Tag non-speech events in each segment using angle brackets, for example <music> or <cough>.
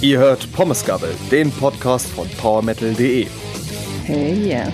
Ihr hört Pommesgabel, den Podcast von PowerMetal.de. Hey, yeah.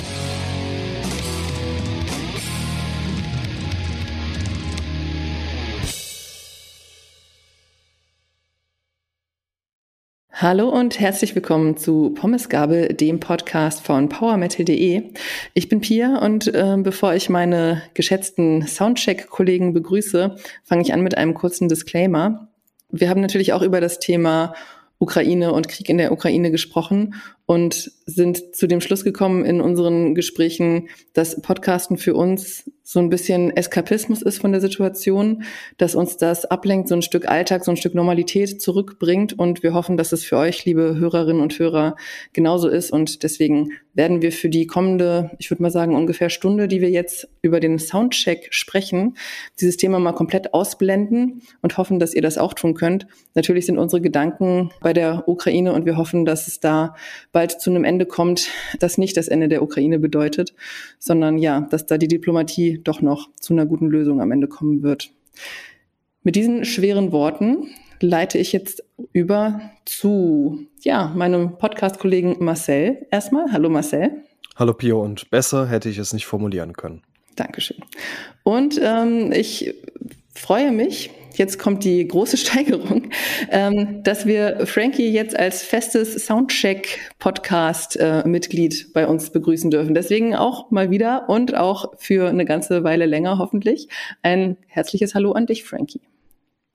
Hallo und herzlich willkommen zu Pommesgabel, dem Podcast von PowerMetal.de. Ich bin Pia und äh, bevor ich meine geschätzten Soundcheck-Kollegen begrüße, fange ich an mit einem kurzen Disclaimer. Wir haben natürlich auch über das Thema Ukraine und Krieg in der Ukraine gesprochen und sind zu dem Schluss gekommen in unseren Gesprächen, dass Podcasten für uns so ein bisschen Eskapismus ist von der Situation, dass uns das ablenkt, so ein Stück Alltag, so ein Stück Normalität zurückbringt. Und wir hoffen, dass es für euch, liebe Hörerinnen und Hörer, genauso ist. Und deswegen werden wir für die kommende, ich würde mal sagen, ungefähr Stunde, die wir jetzt über den Soundcheck sprechen, dieses Thema mal komplett ausblenden und hoffen, dass ihr das auch tun könnt. Natürlich sind unsere Gedanken bei der Ukraine und wir hoffen, dass es da bald zu einem Ende kommt, das nicht das Ende der Ukraine bedeutet, sondern ja, dass da die Diplomatie doch noch zu einer guten Lösung am Ende kommen wird. Mit diesen schweren Worten leite ich jetzt über zu ja, meinem Podcast-Kollegen Marcel. Erstmal, hallo Marcel. Hallo Pio und besser hätte ich es nicht formulieren können. Dankeschön. Und ähm, ich freue mich, jetzt kommt die große <laughs> Steigerung, ähm, dass wir Frankie jetzt als festes Soundcheck-Podcast-Mitglied äh, bei uns begrüßen dürfen. Deswegen auch mal wieder und auch für eine ganze Weile länger hoffentlich ein herzliches Hallo an dich, Frankie.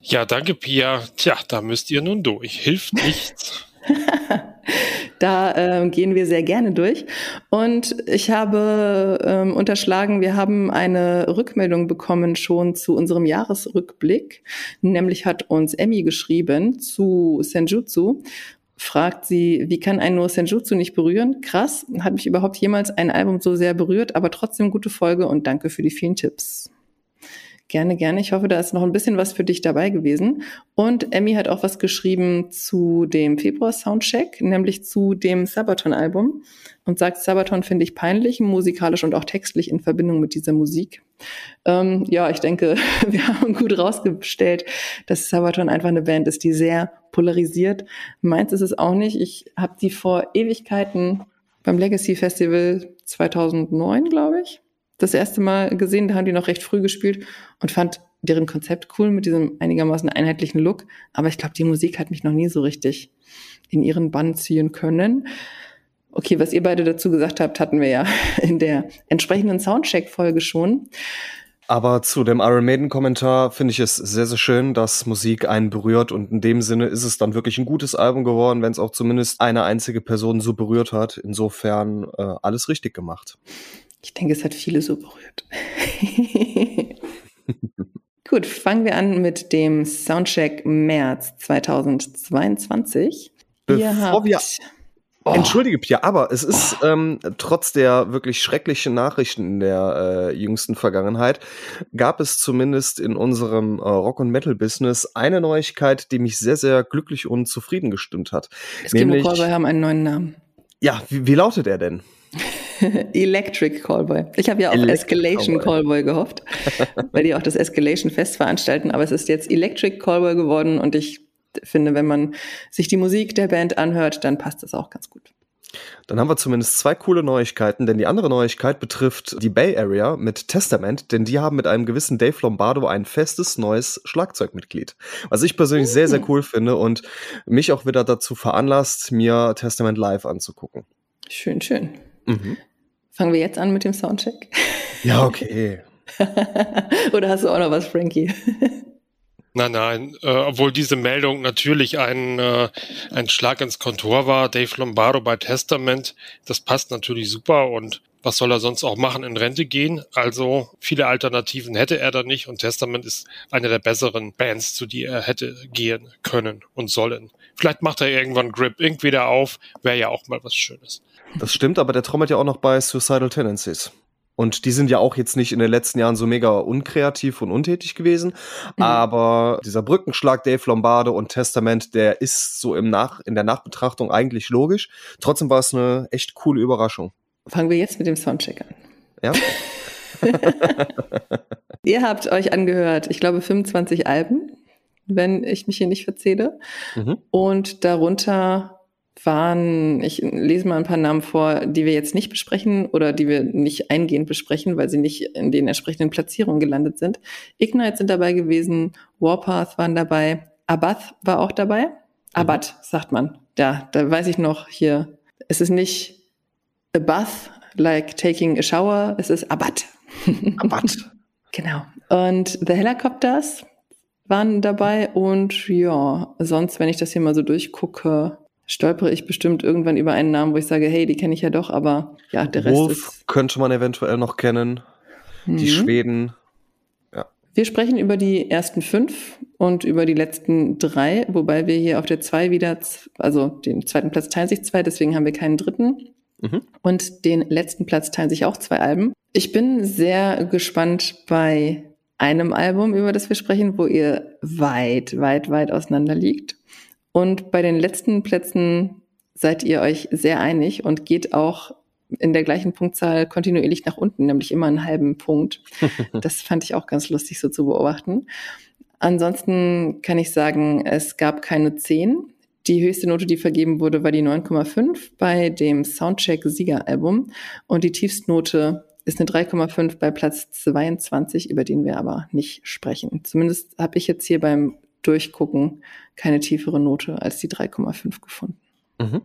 Ja, danke, Pia. Tja, da müsst ihr nun durch. Hilft nichts. <laughs> Da ähm, gehen wir sehr gerne durch. Und ich habe ähm, unterschlagen, wir haben eine Rückmeldung bekommen schon zu unserem Jahresrückblick. Nämlich hat uns Emmy geschrieben zu Senjutsu fragt sie, wie kann ein nur Senjutsu nicht berühren? Krass, hat mich überhaupt jemals ein Album so sehr berührt, aber trotzdem gute Folge und danke für die vielen Tipps. Gerne, gerne. Ich hoffe, da ist noch ein bisschen was für dich dabei gewesen. Und Emmy hat auch was geschrieben zu dem Februar-Soundcheck, nämlich zu dem Sabaton-Album und sagt, Sabaton finde ich peinlich, musikalisch und auch textlich in Verbindung mit dieser Musik. Ähm, ja, ich denke, <laughs> wir haben gut rausgestellt, dass Sabaton einfach eine Band ist, die sehr polarisiert. Meins ist es auch nicht. Ich habe die vor Ewigkeiten beim Legacy Festival 2009, glaube ich, das erste Mal gesehen, da haben die noch recht früh gespielt und fand deren Konzept cool mit diesem einigermaßen einheitlichen Look. Aber ich glaube, die Musik hat mich noch nie so richtig in ihren Bann ziehen können. Okay, was ihr beide dazu gesagt habt, hatten wir ja <laughs> in der entsprechenden Soundcheck-Folge schon. Aber zu dem Iron Maiden-Kommentar finde ich es sehr, sehr schön, dass Musik einen berührt und in dem Sinne ist es dann wirklich ein gutes Album geworden, wenn es auch zumindest eine einzige Person so berührt hat. Insofern äh, alles richtig gemacht. Ich denke, es hat viele so berührt. <laughs> Gut, fangen wir an mit dem Soundcheck März 2022. Bevor wir Oh. Entschuldige, Pia, aber es ist ähm, trotz der wirklich schrecklichen Nachrichten in der äh, jüngsten Vergangenheit, gab es zumindest in unserem äh, Rock- und Metal-Business eine Neuigkeit, die mich sehr, sehr glücklich und zufrieden gestimmt hat. Eskimo Callboy haben einen neuen Namen. Ja, wie, wie lautet er denn? <laughs> Electric Callboy. Ich habe ja auf Electric Escalation Callboy. Callboy gehofft, <laughs> weil die auch das Escalation Fest veranstalten, aber es ist jetzt Electric Callboy geworden und ich finde, wenn man sich die Musik der Band anhört, dann passt das auch ganz gut. Dann haben wir zumindest zwei coole Neuigkeiten, denn die andere Neuigkeit betrifft die Bay Area mit Testament, denn die haben mit einem gewissen Dave Lombardo ein festes neues Schlagzeugmitglied. Was ich persönlich sehr, sehr hm. cool finde und mich auch wieder dazu veranlasst, mir Testament live anzugucken. Schön, schön. Mhm. Fangen wir jetzt an mit dem Soundcheck? Ja, okay. <laughs> Oder hast du auch noch was, Frankie? Nein, nein, äh, obwohl diese Meldung natürlich ein, äh, ein Schlag ins Kontor war. Dave Lombardo bei Testament, das passt natürlich super und was soll er sonst auch machen, in Rente gehen? Also viele Alternativen hätte er da nicht und Testament ist eine der besseren Bands, zu die er hätte gehen können und sollen. Vielleicht macht er irgendwann Grip Inc. wieder auf, wäre ja auch mal was Schönes. Das stimmt, aber der trommelt ja auch noch bei Suicidal Tendencies. Und die sind ja auch jetzt nicht in den letzten Jahren so mega unkreativ und untätig gewesen. Mhm. Aber dieser Brückenschlag Dave Lombardo und Testament, der ist so im Nach in der Nachbetrachtung eigentlich logisch. Trotzdem war es eine echt coole Überraschung. Fangen wir jetzt mit dem Soundcheck an. Ja. <laughs> Ihr habt euch angehört, ich glaube, 25 Alben. Wenn ich mich hier nicht verzähle. Mhm. Und darunter waren, ich lese mal ein paar Namen vor, die wir jetzt nicht besprechen oder die wir nicht eingehend besprechen, weil sie nicht in den entsprechenden Platzierungen gelandet sind. Ignite sind dabei gewesen, Warpath waren dabei, Abath war auch dabei. Mhm. Abath, sagt man. Ja, da weiß ich noch hier. Es ist nicht a bath, like taking a shower, es ist Abath. Abath. <laughs> genau. Und The Helicopters waren dabei und ja, sonst, wenn ich das hier mal so durchgucke, stolpere ich bestimmt irgendwann über einen Namen, wo ich sage, hey, die kenne ich ja doch, aber ja, der Rest Wolf ist. könnte man eventuell noch kennen. Mhm. Die Schweden. Ja. Wir sprechen über die ersten fünf und über die letzten drei, wobei wir hier auf der zwei wieder, also den zweiten Platz teilen sich zwei, deswegen haben wir keinen dritten. Mhm. Und den letzten Platz teilen sich auch zwei Alben. Ich bin sehr gespannt bei einem Album, über das wir sprechen, wo ihr weit, weit, weit auseinander liegt. Und bei den letzten Plätzen seid ihr euch sehr einig und geht auch in der gleichen Punktzahl kontinuierlich nach unten, nämlich immer einen halben Punkt. <laughs> Das fand ich auch ganz lustig so zu beobachten. Ansonsten kann ich sagen, es gab keine 10. Die höchste Note, die vergeben wurde, war die 9,5 bei dem Soundcheck-Siegeralbum. Und die Tiefstnote ist eine 3,5 bei Platz 22, über den wir aber nicht sprechen. Zumindest habe ich jetzt hier beim Durchgucken keine tiefere Note als die 3,5 gefunden. Mhm.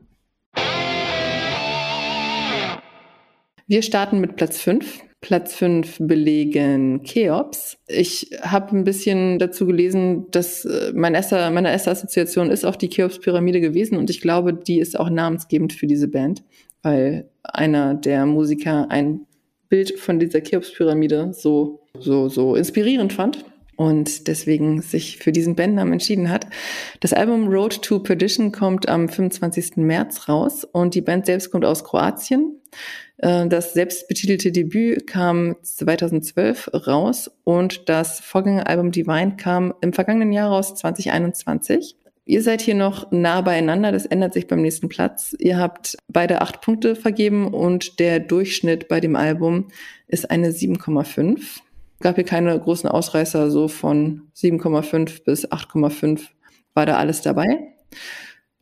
Wir starten mit Platz 5. Platz 5 belegen Cheops. Ich habe ein bisschen dazu gelesen, dass äh, mein erster, meine erste Assoziation ist auch die Cheops-Pyramide gewesen und ich glaube, die ist auch namensgebend für diese Band, weil einer der Musiker ein Bild von dieser Cheops-Pyramide so, so, so inspirierend fand und deswegen sich für diesen Bandnamen entschieden hat. Das Album Road to Perdition kommt am 25. März raus und die Band selbst kommt aus Kroatien. Äh, das selbstbetitelte Debüt kam 2012 raus und das Vorgängeralbum Divine kam im vergangenen Jahr raus, 2021. Ihr seid hier noch nah beieinander, das ändert sich beim nächsten Platz. Ihr habt beide acht Punkte vergeben und der Durchschnitt bei dem Album ist eine 7,5 gab hier keine großen Ausreißer, so von 7,5 bis 8,5 war da alles dabei.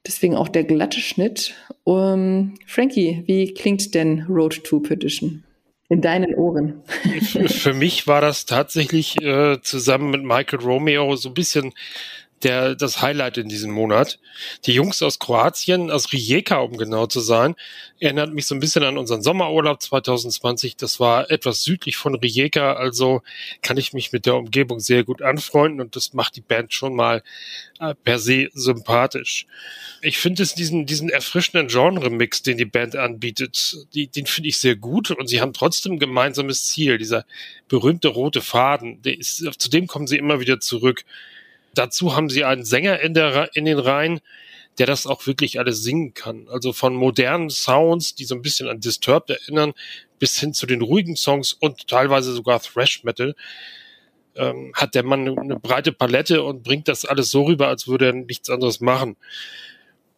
Deswegen auch der glatte Schnitt. Um, Frankie, wie klingt denn Road to Perdition? In deinen Ohren. Für mich war das tatsächlich äh, zusammen mit Michael Romeo so ein bisschen der, das Highlight in diesem Monat. Die Jungs aus Kroatien, aus Rijeka, um genau zu sein, erinnert mich so ein bisschen an unseren Sommerurlaub 2020. Das war etwas südlich von Rijeka, also kann ich mich mit der Umgebung sehr gut anfreunden und das macht die Band schon mal äh, per se sympathisch. Ich finde es diesen, diesen erfrischenden Genre-Mix, den die Band anbietet, die, den finde ich sehr gut und sie haben trotzdem ein gemeinsames Ziel, dieser berühmte rote Faden. Der ist, zu dem kommen sie immer wieder zurück. Dazu haben sie einen Sänger in, der, in den Reihen, der das auch wirklich alles singen kann. Also von modernen Sounds, die so ein bisschen an Disturbed erinnern, bis hin zu den ruhigen Songs und teilweise sogar Thrash Metal, ähm, hat der Mann eine, breite Palette und bringt das alles so rüber, als würde er nichts anderes machen.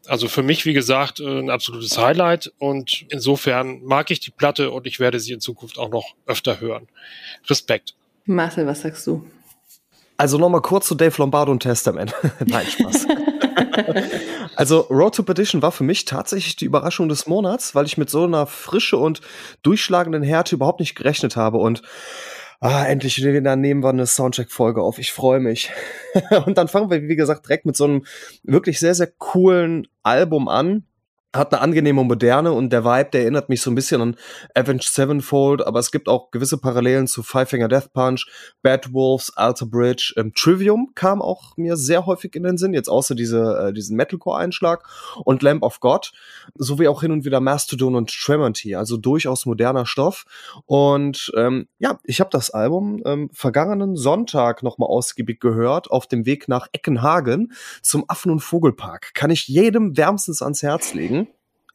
Also für mich, wie gesagt, äh, ein absolutes Highlight und insofern mag ich die Platte und ich werde sie in Zukunft auch noch öfter hören. Respekt. Marcel, was sagst du? Also nochmal kurz zu Dave Lombardo und Testament. <laughs> Nein, Spaß. <laughs> also Road to Perdition war für mich tatsächlich die Überraschung des Monats, weil ich mit so einer Frische und durchschlagenden Härte überhaupt nicht gerechnet habe und ah, endlich dann nehmen wir eine Soundcheck-Folge auf. Ich freue mich. <laughs> und dann fangen wir, wie gesagt, direkt mit so einem wirklich sehr, sehr coolen Album an hat eine angenehme Moderne und der Vibe, der erinnert mich so ein bisschen an Avenged Sevenfold, aber es gibt auch gewisse Parallelen zu Five Finger Death Punch, Bad Wolves, Alter Bridge, ähm, Trivium kam auch mir sehr häufig in den Sinn, jetzt außer diese, äh, diesen Metalcore-Einschlag und Lamp of God, sowie auch hin und wieder Mastodon und Tremonti, also durchaus moderner Stoff und ähm, ja, ich habe das Album ähm, vergangenen Sonntag nochmal ausgiebig gehört, auf dem Weg nach Eckenhagen zum Affen- und Vogelpark. Kann ich jedem wärmstens ans Herz legen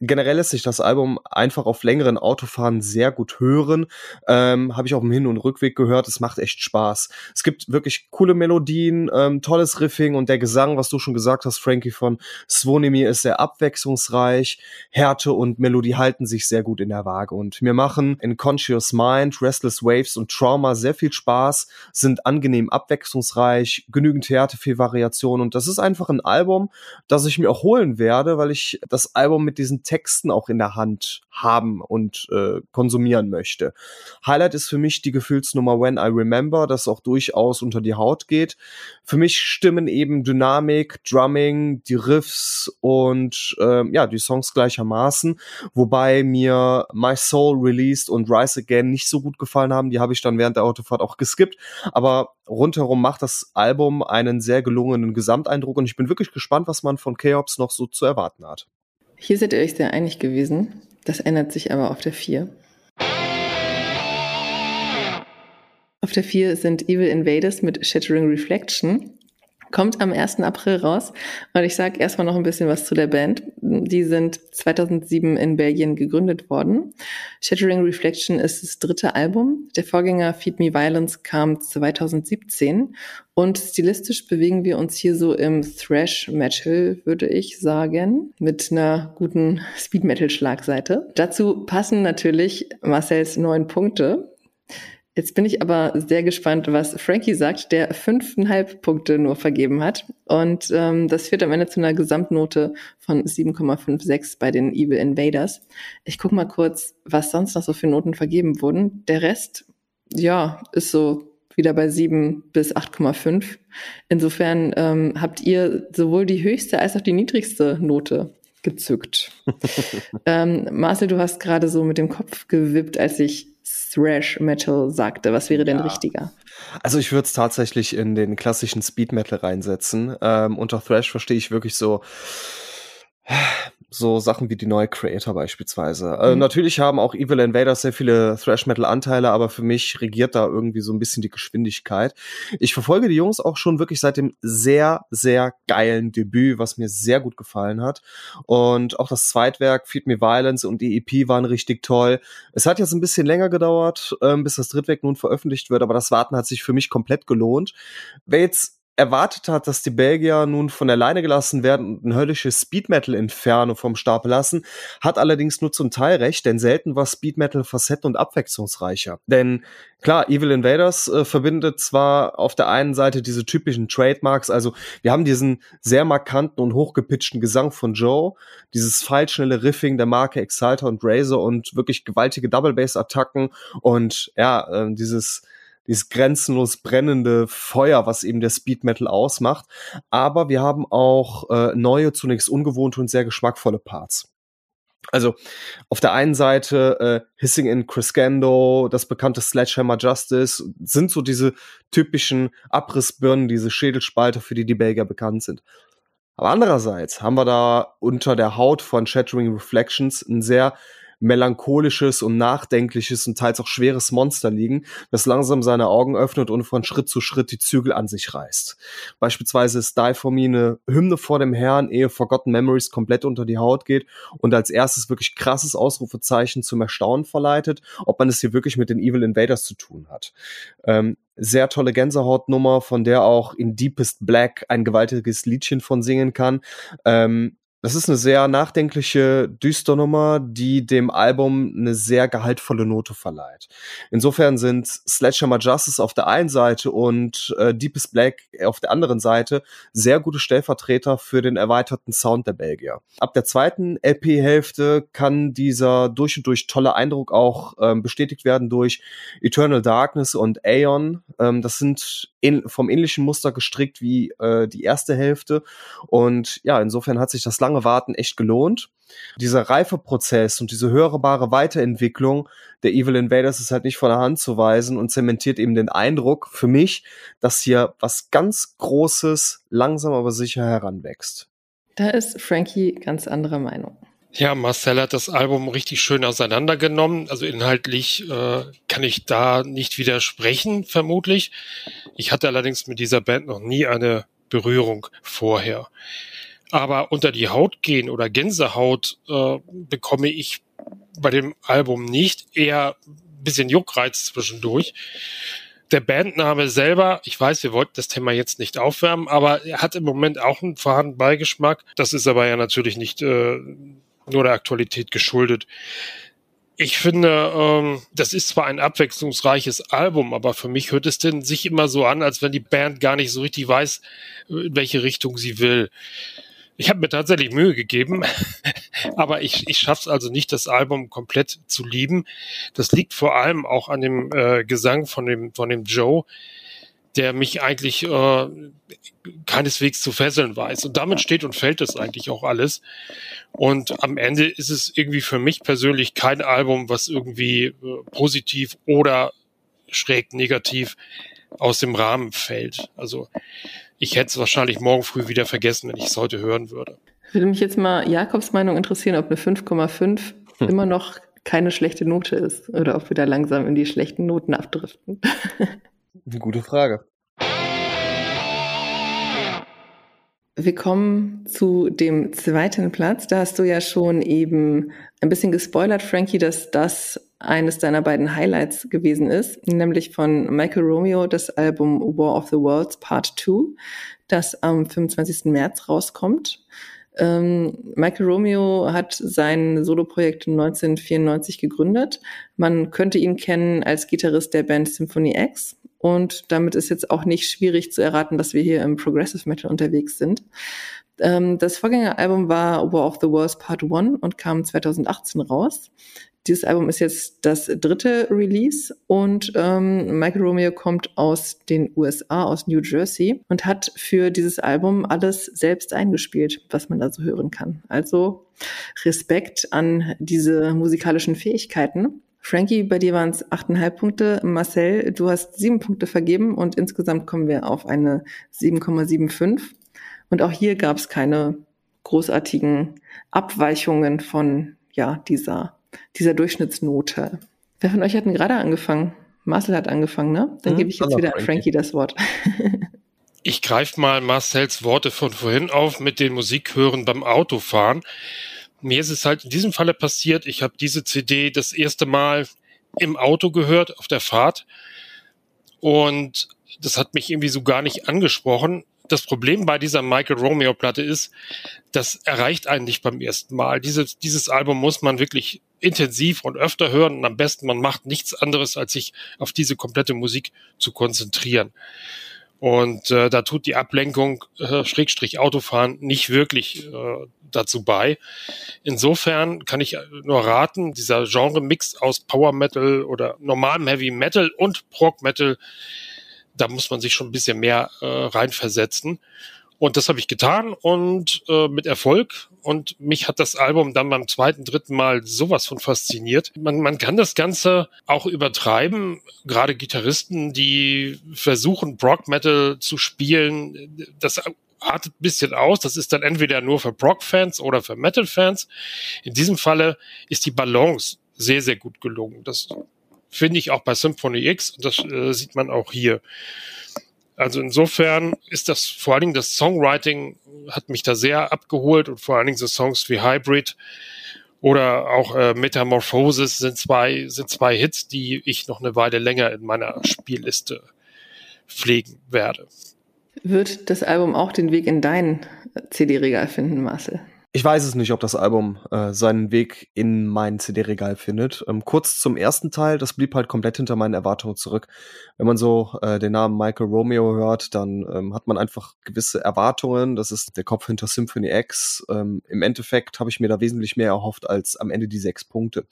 generell lässt sich das Album einfach auf längeren Autofahren sehr gut hören. Ähm, Habe ich auch im Hin- und Rückweg gehört. Es macht echt Spaß. Es gibt wirklich coole Melodien, ähm, tolles Riffing und der Gesang, was du schon gesagt hast, Frankie von Svonimir, ist sehr abwechslungsreich. Härte und Melodie halten sich sehr gut in der Waage. Und mir machen in Conscious Mind, Restless Waves und Trauma sehr viel Spaß, sind angenehm abwechslungsreich, genügend Härte, viel Variation. Und das ist einfach ein Album, das ich mir auch holen werde, weil ich das Album mit diesen Texten auch in der Hand haben und äh, konsumieren möchte. Highlight ist für mich die Gefühlsnummer When I Remember, das auch durchaus unter die Haut geht. Für mich stimmen eben Dynamik, Drumming, die Riffs und äh, ja, die Songs gleichermaßen, wobei mir My Soul Released und Rise Again nicht so gut gefallen haben. Die habe ich dann während der Autofahrt auch geskippt, aber rundherum macht das Album einen sehr gelungenen Gesamteindruck und ich bin wirklich gespannt, was man von Chaos noch so zu erwarten hat. Hier seid ihr euch sehr einig gewesen. Das ändert sich aber auf der 4. Auf der 4 sind Evil Invaders mit Shattering Reflection. Kommt am 1. April raus. Und ich sage erstmal noch ein bisschen was zu der Band. Die sind 2007 in Belgien gegründet worden. Shattering Reflection ist das dritte Album. Der Vorgänger Feed Me Violence kam 2017. Und stilistisch bewegen wir uns hier so im Thrash Metal, würde ich sagen, mit einer guten Speed Metal Schlagseite. Dazu passen natürlich Marcells neun Punkte. Jetzt bin ich aber sehr gespannt, was Frankie sagt, der fünfeinhalb Punkte nur vergeben hat. Und ähm, das führt am Ende zu einer Gesamtnote von 7,56 bei den Evil Invaders. Ich gucke mal kurz, was sonst noch so für Noten vergeben wurden. Der Rest, ja, ist so wieder bei 7 bis 8,5. Insofern ähm, habt ihr sowohl die höchste als auch die niedrigste Note gezückt. <laughs> ähm, Marcel, du hast gerade so mit dem Kopf gewippt, als ich Thrash Metal sagte. Was wäre denn ja. richtiger? Also ich würde es tatsächlich in den klassischen Speed Metal reinsetzen. Ähm, unter Thrash verstehe ich wirklich so so Sachen wie die neue Creator beispielsweise. Äh, mhm. Äh, natürlich haben auch Evil Invaders sehr viele Thrash-Metal-Anteile, aber für mich regiert da irgendwie so ein bisschen die Geschwindigkeit. Ich verfolge die Jungs auch schon wirklich seit dem sehr, sehr geilen Debüt, was mir sehr gut gefallen hat. Und auch das Zweitwerk, Feed Me Violence und die EP waren richtig toll. Es hat jetzt ein bisschen länger gedauert, ähm, bis das Drittwerk nun veröffentlicht wird, aber das Warten hat sich für mich komplett gelohnt. Wer jetzt erwartet hat, dass die Belgier nun von alleine gelassen werden und ein höllisches Speed Metal Inferno vom Stapel lassen, hat allerdings nur zum Teil recht, denn selten war Speed Metal facett und abwechslungsreicher. Denn klar, Evil Invaders äh, verbindet zwar auf der einen Seite diese typischen Trademarks, also wir haben diesen sehr markanten und hochgepitchten Gesang von Joe, dieses feilschnelle Riffing der Marke Exalter und Razor und wirklich gewaltige Double Bass Attacken und ja, äh, dieses dieses grenzenlos brennende Feuer, was eben der Speed Metal ausmacht. Aber wir haben auch äh, neue, zunächst ungewohnte und sehr geschmackvolle Parts. Also auf der einen Seite äh, Hissing in Crescendo, das bekannte Sledgehammer Justice, sind so diese typischen Abrissbirnen, diese Schädelspalter, für die die Belgier bekannt sind. Aber andererseits haben wir da unter der Haut von Shattering Reflections ein sehr melancholisches und nachdenkliches und teils auch schweres Monster liegen, das langsam seine Augen öffnet und von Schritt zu Schritt die Zügel an sich reißt. Beispielsweise ist Die For Me eine Hymne vor dem Herrn, ehe Forgotten Memories komplett unter die Haut geht und als erstes wirklich krasses Ausrufezeichen zum Erstaunen verleitet, ob man es hier wirklich mit den Evil Invaders zu tun hat. Ähm, sehr tolle Gänsehautnummer, von der auch in Deepest Black ein gewaltiges Liedchen von singen kann. Ähm, das ist eine sehr nachdenkliche, düstere Nummer, die dem Album eine sehr gehaltvolle Note verleiht. Insofern sind Sledgehammer Justice auf der einen Seite und äh, Deepest Black auf der anderen Seite sehr gute Stellvertreter für den erweiterten Sound der Belgier. Ab der zweiten LP-Hälfte kann dieser durch und durch tolle Eindruck auch ähm, bestätigt werden durch Eternal Darkness und Aeon. Ähm, das sind in, vom ähnlichen Muster gestrickt wie äh, die erste Hälfte. Und ja, insofern hat sich das lange Warten echt gelohnt. Dieser Reifeprozess und diese hörbare Weiterentwicklung der Evil Invaders ist halt nicht von der Hand zu weisen und zementiert eben den Eindruck für mich, dass hier was ganz Großes langsam aber sicher heranwächst. Da ist Frankie ganz anderer Meinung. Ja, Marcel hat das Album richtig schön auseinandergenommen. Also inhaltlich äh, kann ich da nicht widersprechen, vermutlich. Ich hatte allerdings mit dieser Band noch nie eine Berührung vorher. Aber unter die Haut gehen oder Gänsehaut äh, bekomme ich bei dem Album nicht. Eher ein bisschen Juckreiz zwischendurch. Der Bandname selber, ich weiß, wir wollten das Thema jetzt nicht aufwärmen, aber er hat im Moment auch einen faden Beigeschmack. Das ist aber ja natürlich nicht äh, nur der Aktualität geschuldet. Ich finde, ähm, das ist zwar ein abwechslungsreiches Album, aber für mich hört es denn sich immer so an, als wenn die Band gar nicht so richtig weiß, in welche Richtung sie will. Ich habe mir tatsächlich Mühe gegeben, <laughs> aber ich, ich schaffe es also nicht, das Album komplett zu lieben. Das liegt vor allem auch an dem äh, Gesang von dem, von dem Joe, der mich eigentlich äh, keineswegs zu fesseln weiß. Und damit steht und fällt das eigentlich auch alles. Und am Ende ist es irgendwie für mich persönlich kein Album, was irgendwie äh, positiv oder schräg negativ aus dem Rahmen fällt. Also ich hätte es wahrscheinlich morgen früh wieder vergessen, wenn ich es heute hören würde. Würde mich jetzt mal Jakobs Meinung interessieren, ob eine 5,5 hm. immer noch keine schlechte Note ist oder ob wir da langsam in die schlechten Noten abdriften. Eine gute Frage. Wir kommen zu dem zweiten Platz. Da hast du ja schon eben ein bisschen gespoilert, Frankie, dass das eines deiner beiden Highlights gewesen ist, nämlich von Michael Romeo das Album War of the Worlds Part 2, das am 25. März rauskommt. Ähm, Michael Romeo hat sein Soloprojekt 1994 gegründet. Man könnte ihn kennen als Gitarrist der Band Symphony X und damit ist jetzt auch nicht schwierig zu erraten, dass wir hier im Progressive Metal unterwegs sind. Ähm, das Vorgängeralbum war War of the Worlds Part 1 und kam 2018 raus. Dieses Album ist jetzt das dritte Release und ähm, Michael Romeo kommt aus den USA, aus New Jersey und hat für dieses Album alles selbst eingespielt, was man da so hören kann. Also Respekt an diese musikalischen Fähigkeiten. Frankie, bei dir waren es 8,5 Punkte. Marcel, du hast sieben Punkte vergeben und insgesamt kommen wir auf eine 7,75. Und auch hier gab es keine großartigen Abweichungen von ja, dieser, dieser Durchschnittsnote. Wer von euch hat denn gerade angefangen? Marcel hat angefangen, ne? Dann hm, gebe ich jetzt wieder an Frankie das Wort. <laughs> ich greife mal Marcels Worte von vorhin auf mit den Musikhören beim Autofahren mir ist es halt in diesem Falle passiert, ich habe diese CD das erste Mal im Auto gehört, auf der Fahrt. Und das hat mich irgendwie so gar nicht angesprochen. Das Problem bei dieser Michael Romeo Platte ist, das erreicht einen nicht beim ersten Mal. Dieses, dieses Album muss man wirklich intensiv und öfter hören und am besten man macht nichts anderes, als sich auf diese komplette Musik zu konzentrieren. Und äh, da tut die Ablenkung, äh, Schrägstrich Autofahren, nicht wirklich äh, dazu bei. Insofern kann ich nur raten, dieser Genre-Mix aus Power Metal oder normalem Heavy Metal und Prog Metal, da muss man sich schon ein bisschen mehr äh, reinversetzen. Und das habe ich getan und äh, mit Erfolg. Und mich hat das Album dann beim zweiten, dritten Mal sowas von fasziniert. Man, man kann das Ganze auch übertreiben. Gerade Gitarristen, die versuchen, Brock Metal zu spielen, das artet ein bisschen aus. Das ist dann entweder nur für Brock-Fans oder für Metal-Fans. In diesem Falle ist die Balance sehr, sehr gut gelungen. Das finde ich auch bei Symphony X und das äh, sieht man auch hier. Also insofern ist das vor allen Dingen das Songwriting hat mich da sehr abgeholt und vor allen Dingen so Songs wie Hybrid oder auch äh, Metamorphosis sind zwei, sind zwei Hits, die ich noch eine Weile länger in meiner Spielliste pflegen werde. Wird das Album auch den Weg in dein CD-Regal finden, Marcel? Ich weiß es nicht, ob das Album äh, seinen Weg in mein CD-Regal findet. Ähm, kurz zum ersten Teil, das blieb halt komplett hinter meinen Erwartungen zurück. Wenn man so äh, den Namen Michael Romeo hört, dann ähm, hat man einfach gewisse Erwartungen. Das ist der Kopf hinter Symphony X. Ähm, Im Endeffekt habe ich mir da wesentlich mehr erhofft als am Ende die sechs Punkte.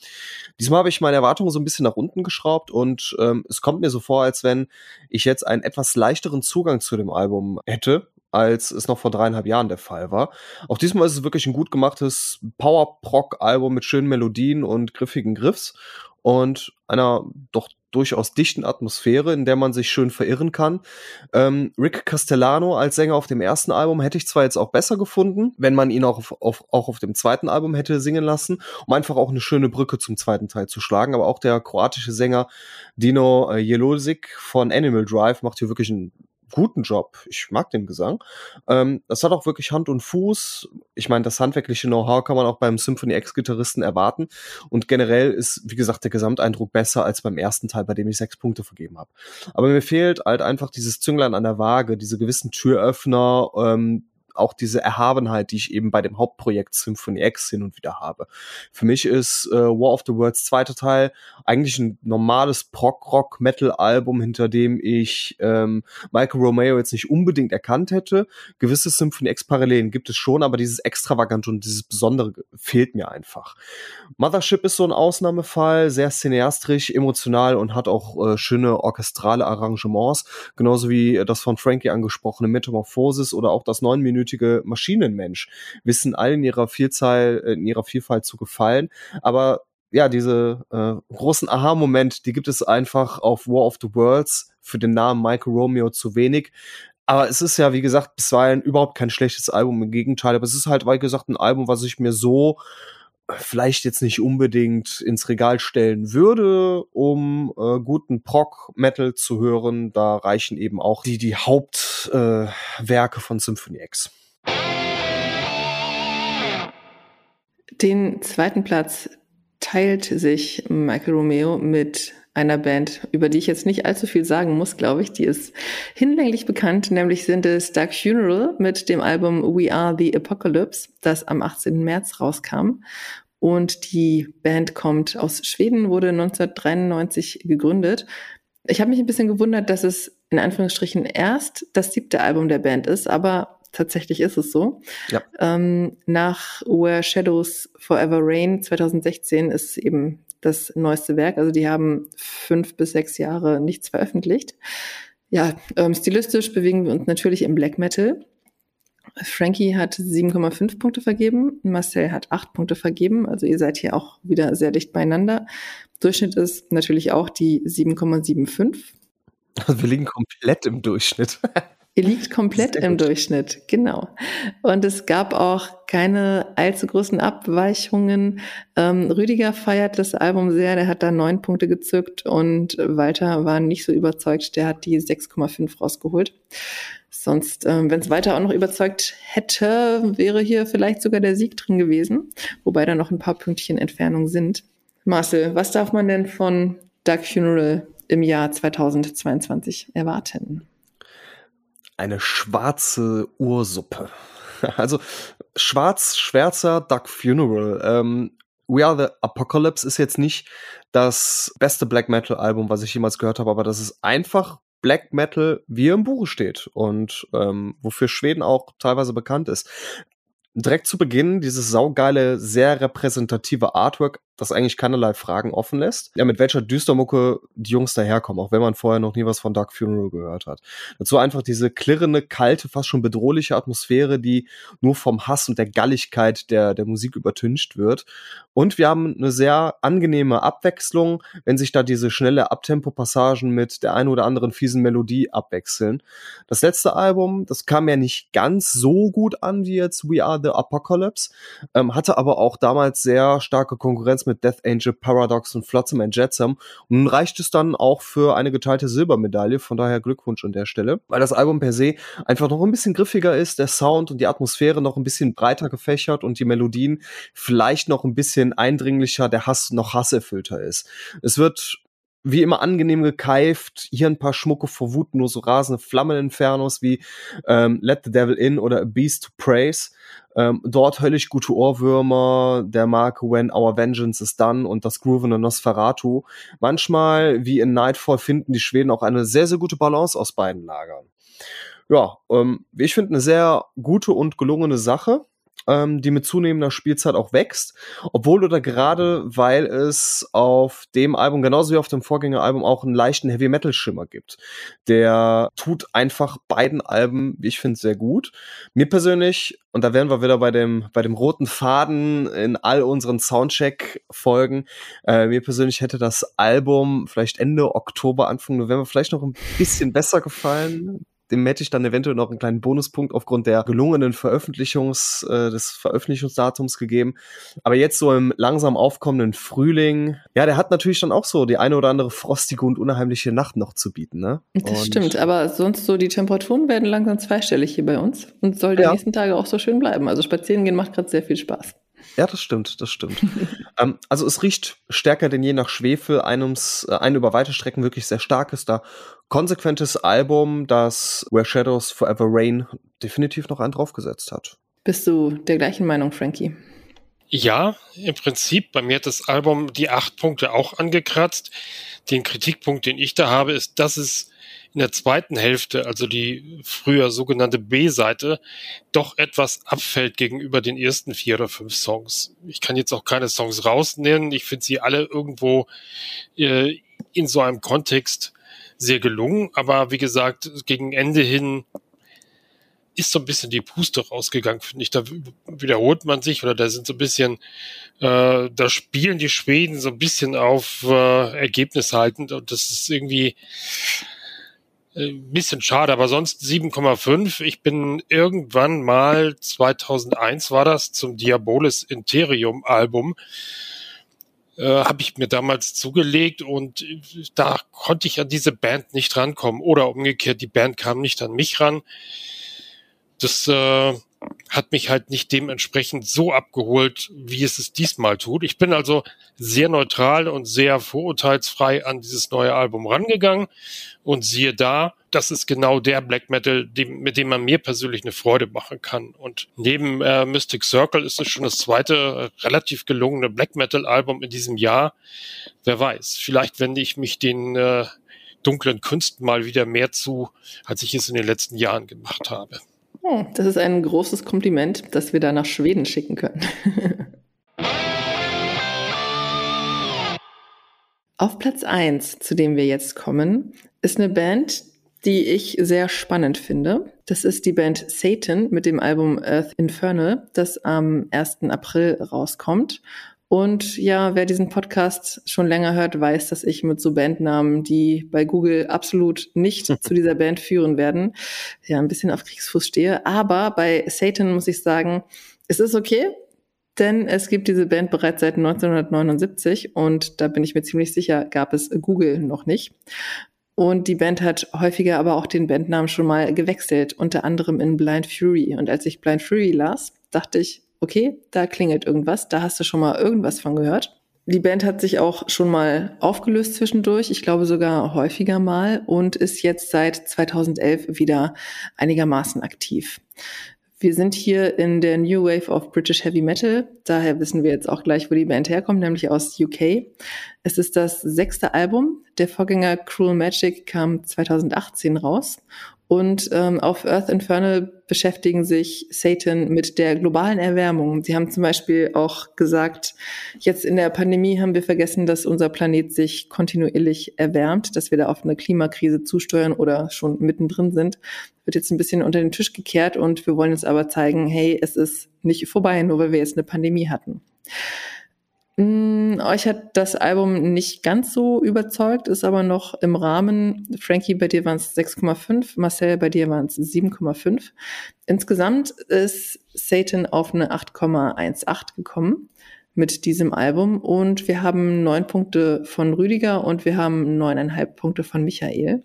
Diesmal habe ich meine Erwartungen so ein bisschen nach unten geschraubt und ähm, es kommt mir so vor, als wenn ich jetzt einen etwas leichteren Zugang zu dem Album hätte als es noch vor dreieinhalb Jahren der Fall war. Auch diesmal ist es wirklich ein gut gemachtes Power-Proc-Album mit schönen Melodien und griffigen Griffs und einer doch durchaus dichten Atmosphäre, in der man sich schön verirren kann. Ähm, Rick Castellano als Sänger auf dem ersten Album hätte ich zwar jetzt auch besser gefunden, wenn man ihn auch auf, auf, auch auf dem zweiten Album hätte singen lassen, um einfach auch eine schöne Brücke zum zweiten Teil zu schlagen. Aber auch der kroatische Sänger Dino äh, Jelosic von Animal Drive macht hier wirklich einen guten Job. Ich mag den Gesang. Ähm, das hat auch wirklich Hand und Fuß. Ich meine, das handwerkliche Know-how kann man auch beim Symphony X-Gitarristen erwarten. Und generell ist, wie gesagt, der Gesamteindruck besser als beim ersten Teil, bei dem ich sechs Punkte vergeben habe. Aber mir fehlt halt einfach dieses Zünglein an der Waage, diese gewissen Türöffner, ähm, auch diese Erhabenheit, die ich eben bei dem Hauptprojekt Symphony X hin und wieder habe. Für mich ist äh, War of the Worlds zweiter Teil eigentlich ein normales Prog-Rock-Metal-Album, hinter dem ich ähm, Michael Romeo jetzt nicht unbedingt erkannt hätte. Gewisse Symphony X-Parallelen gibt es schon, aber dieses Extravagante und dieses Besondere fehlt mir einfach. Mothership ist so ein Ausnahmefall, sehr cineastrisch, emotional und hat auch äh, schöne orchestrale Arrangements, genauso wie das von Frankie angesprochene Metamorphosis oder auch das neunminütige hochmütige Maschinenmensch wissen all in ihrer Vielzahl, äh, in ihrer Vielfalt zu gefallen. Aber ja, diese äh, großen Aha-Moment, die gibt es einfach auf War of the Worlds für den Namen Michael Romeo zu wenig. Aber es ist ja, wie gesagt, bisweilen überhaupt kein schlechtes Album. Im Gegenteil, aber es ist halt, wie gesagt, ein Album, was ich mir so äh, vielleicht jetzt nicht unbedingt ins Regal stellen würde, um äh, guten Prog-Metal zu hören. Da reichen eben auch die, die Hauptwerke äh, von Symphony X. Den zweiten Platz teilt sich Michael Romeo mit einer Band, über die ich jetzt nicht allzu viel sagen muss, glaube ich. Die ist hinlänglich bekannt, nämlich sind es Dark Funeral mit dem Album We Are the Apocalypse, das am 18. März rauskam. Und die Band kommt aus Schweden, wurde 1993 gegründet. Ich habe mich ein bisschen gewundert, dass es in Anführungsstrichen erst das siebte Album der Band ist, aber tatsächlich ist es so. Ja. Ähm, nach Where Shadows Forever Rain 2016 ist eben das neueste Werk. Also die haben fünf bis sechs Jahre nichts veröffentlicht. Ja, ähm, stilistisch bewegen wir uns natürlich im Black Metal. Frankie hat 7,5 Punkte vergeben, Marcel hat 8 Punkte vergeben, also ihr seid hier auch wieder sehr dicht beieinander. Durchschnitt ist natürlich auch die 7,75. Also <laughs> wir liegen komplett im Durchschnitt. <laughs> Ihr liegt <laughs> komplett im Durchschnitt, genau. Und es gab auch keine allzu großen Abweichungen. Ähm, Rüdiger feiert das Album sehr, der hat da neun Punkte gezückt und Walter war nicht so überzeugt, der hat die 6,5 rausgeholt. Sonst, ähm, wenn es weiter auch noch überzeugt hätte, wäre hier vielleicht sogar der Sieg drin gewesen, wobei da noch ein paar Pünktchen Entfernung sind. Marcel, was darf man denn von Dark Funeral im Jahr 2022 erwarten? Eine schwarze Ursuppe. <laughs> Also schwarz, schwärzer Duck Funeral. Ähm, We Are the Apocalypse ist jetzt nicht das beste Black Metal Album, was ich jemals gehört habe, aber das ist einfach Black Metal, wie er im Buche steht und ähm, wofür Schweden auch teilweise bekannt ist direkt zu Beginn dieses saugeile, sehr repräsentative Artwork, das eigentlich keinerlei Fragen offen lässt. Ja, mit welcher Düstermucke die Jungs daherkommen, auch wenn man vorher noch nie was von Dark Funeral gehört hat. Dazu einfach diese klirrende, kalte, fast schon bedrohliche Atmosphäre, die nur vom Hass und der Galligkeit der, der Musik übertüncht wird. Und wir haben eine sehr angenehme Abwechslung, wenn sich da diese schnelle Abtempo-Passagen mit der einen oder anderen fiesen Melodie abwechseln. Das letzte Album, das kam ja nicht ganz so gut an wie jetzt We Are the Apocalypse, ähm, hatte aber auch damals sehr starke Konkurrenz mit Death Angel, Paradox und Flotsam and Jetsam. Und nun reicht es dann auch für eine geteilte Silbermedaille, von daher Glückwunsch an der Stelle, weil das Album per se einfach noch ein bisschen griffiger ist, der Sound und die Atmosphäre noch ein bisschen breiter gefächert und die Melodien vielleicht noch ein bisschen eindringlicher, der Hass noch hasserfüllter ist. Es wird wie immer angenehm gekeift, hier ein paar Schmucke vor Wut, nur so rasende Flammeninfernos wie ähm, Let the Devil In oder A Beast to Praise. Ähm, dort höllisch gute Ohrwürmer der Marke When Our Vengeance is Done und das groovende Nosferatu. Manchmal, wie in Nightfall, finden die Schweden auch eine sehr, sehr gute Balance aus beiden Lagern. Ja, ähm, ich finde eine sehr gute und gelungene Sache ähm, die mit zunehmender Spielzeit auch wächst, obwohl oder gerade weil es auf dem Album genauso wie auf dem Vorgängeralbum auch einen leichten Heavy Metal Schimmer gibt. Der tut einfach beiden Alben, wie ich finde, sehr gut. Mir persönlich und da wären wir wieder bei dem bei dem roten Faden in all unseren Soundcheck Folgen. Äh, mir persönlich hätte das Album vielleicht Ende Oktober, Anfang November vielleicht noch ein bisschen besser gefallen dem hätte ich dann eventuell noch einen kleinen Bonuspunkt aufgrund der gelungenen Veröffentlichungs, äh, des Veröffentlichungsdatums gegeben. Aber jetzt so im langsam aufkommenden Frühling, ja, der hat natürlich dann auch so die eine oder andere frostige und unheimliche Nacht noch zu bieten, ne? Das und stimmt, aber sonst so die Temperaturen werden langsam zweistellig hier bei uns und soll die ja. nächsten Tage auch so schön bleiben. Also spazieren gehen macht gerade sehr viel Spaß. Ja, das stimmt, das stimmt. <laughs> ähm, also es riecht stärker denn je nach Schwefel, eines, äh, ein über weite Strecken wirklich sehr starkes, da konsequentes Album, das Where Shadows Forever Rain definitiv noch einen draufgesetzt hat. Bist du der gleichen Meinung, Frankie? Ja, im Prinzip. Bei mir hat das Album die acht Punkte auch angekratzt. Den Kritikpunkt, den ich da habe, ist, dass es in der zweiten Hälfte, also die früher sogenannte B-Seite, doch etwas abfällt gegenüber den ersten vier oder fünf Songs. Ich kann jetzt auch keine Songs rausnehmen. Ich finde sie alle irgendwo äh, in so einem Kontext sehr gelungen. Aber wie gesagt, gegen Ende hin ist so ein bisschen die Puste rausgegangen, finde ich. Da wiederholt man sich oder da sind so ein bisschen, äh, da spielen die Schweden so ein bisschen auf äh, Ergebnis haltend und das ist irgendwie, ein äh, bisschen schade, aber sonst 7,5. Ich bin irgendwann mal 2001 war das zum Diabolis Interium Album äh, habe ich mir damals zugelegt und da konnte ich an diese Band nicht rankommen oder umgekehrt die Band kam nicht an mich ran. Das äh, hat mich halt nicht dementsprechend so abgeholt, wie es es diesmal tut. Ich bin also sehr neutral und sehr vorurteilsfrei an dieses neue Album rangegangen und siehe da, das ist genau der Black Metal, dem, mit dem man mir persönlich eine Freude machen kann. Und neben äh, Mystic Circle ist es schon das zweite äh, relativ gelungene Black Metal Album in diesem Jahr. Wer weiß, vielleicht wende ich mich den äh, dunklen Künsten mal wieder mehr zu, als ich es in den letzten Jahren gemacht habe. Das ist ein großes Kompliment, das wir da nach Schweden schicken können. <laughs> Auf Platz 1, zu dem wir jetzt kommen, ist eine Band, die ich sehr spannend finde. Das ist die Band Satan mit dem Album Earth Infernal, das am 1. April rauskommt. Und ja, wer diesen Podcast schon länger hört, weiß, dass ich mit so Bandnamen, die bei Google absolut nicht <laughs> zu dieser Band führen werden, ja, ein bisschen auf Kriegsfuß stehe. Aber bei Satan muss ich sagen, es ist okay, denn es gibt diese Band bereits seit 1979 und da bin ich mir ziemlich sicher, gab es Google noch nicht. Und die Band hat häufiger aber auch den Bandnamen schon mal gewechselt, unter anderem in Blind Fury. Und als ich Blind Fury las, dachte ich, okay, da klingelt irgendwas, da hast du schon mal irgendwas von gehört. Die Band hat sich auch schon mal aufgelöst zwischendurch, ich glaube sogar häufiger mal und ist jetzt seit 2011 wieder einigermaßen aktiv. Wir sind hier in der New Wave of British Heavy Metal. Daher wissen wir jetzt auch gleich, wo die Band herkommt, nämlich aus UK. Es ist das sechste Album. Der Vorgänger Cruel Magic kam 2018 raus und ähm, auf Earth Infernal beschäftigen sich Satan mit der globalen Erwärmung. Sie haben zum Beispiel auch gesagt, jetzt in der Pandemie haben wir vergessen, dass unser Planet sich kontinuierlich erwärmt, dass wir da auf eine Klimakrise zusteuern oder schon mittendrin sind. Wird jetzt ein bisschen unter den Tisch gekehrt und wir wollen jetzt aber zeigen, hey, es ist nicht vorbei, nur weil wir jetzt eine Pandemie hatten. Mm, euch hat das Album nicht ganz so überzeugt, ist aber noch im Rahmen. Frankie, bei dir waren es 6,5, Marcel, bei dir waren es 7,5. Insgesamt ist Satan auf eine 8,18 gekommen mit diesem Album und wir haben neun Punkte von Rüdiger und wir haben neuneinhalb Punkte von Michael,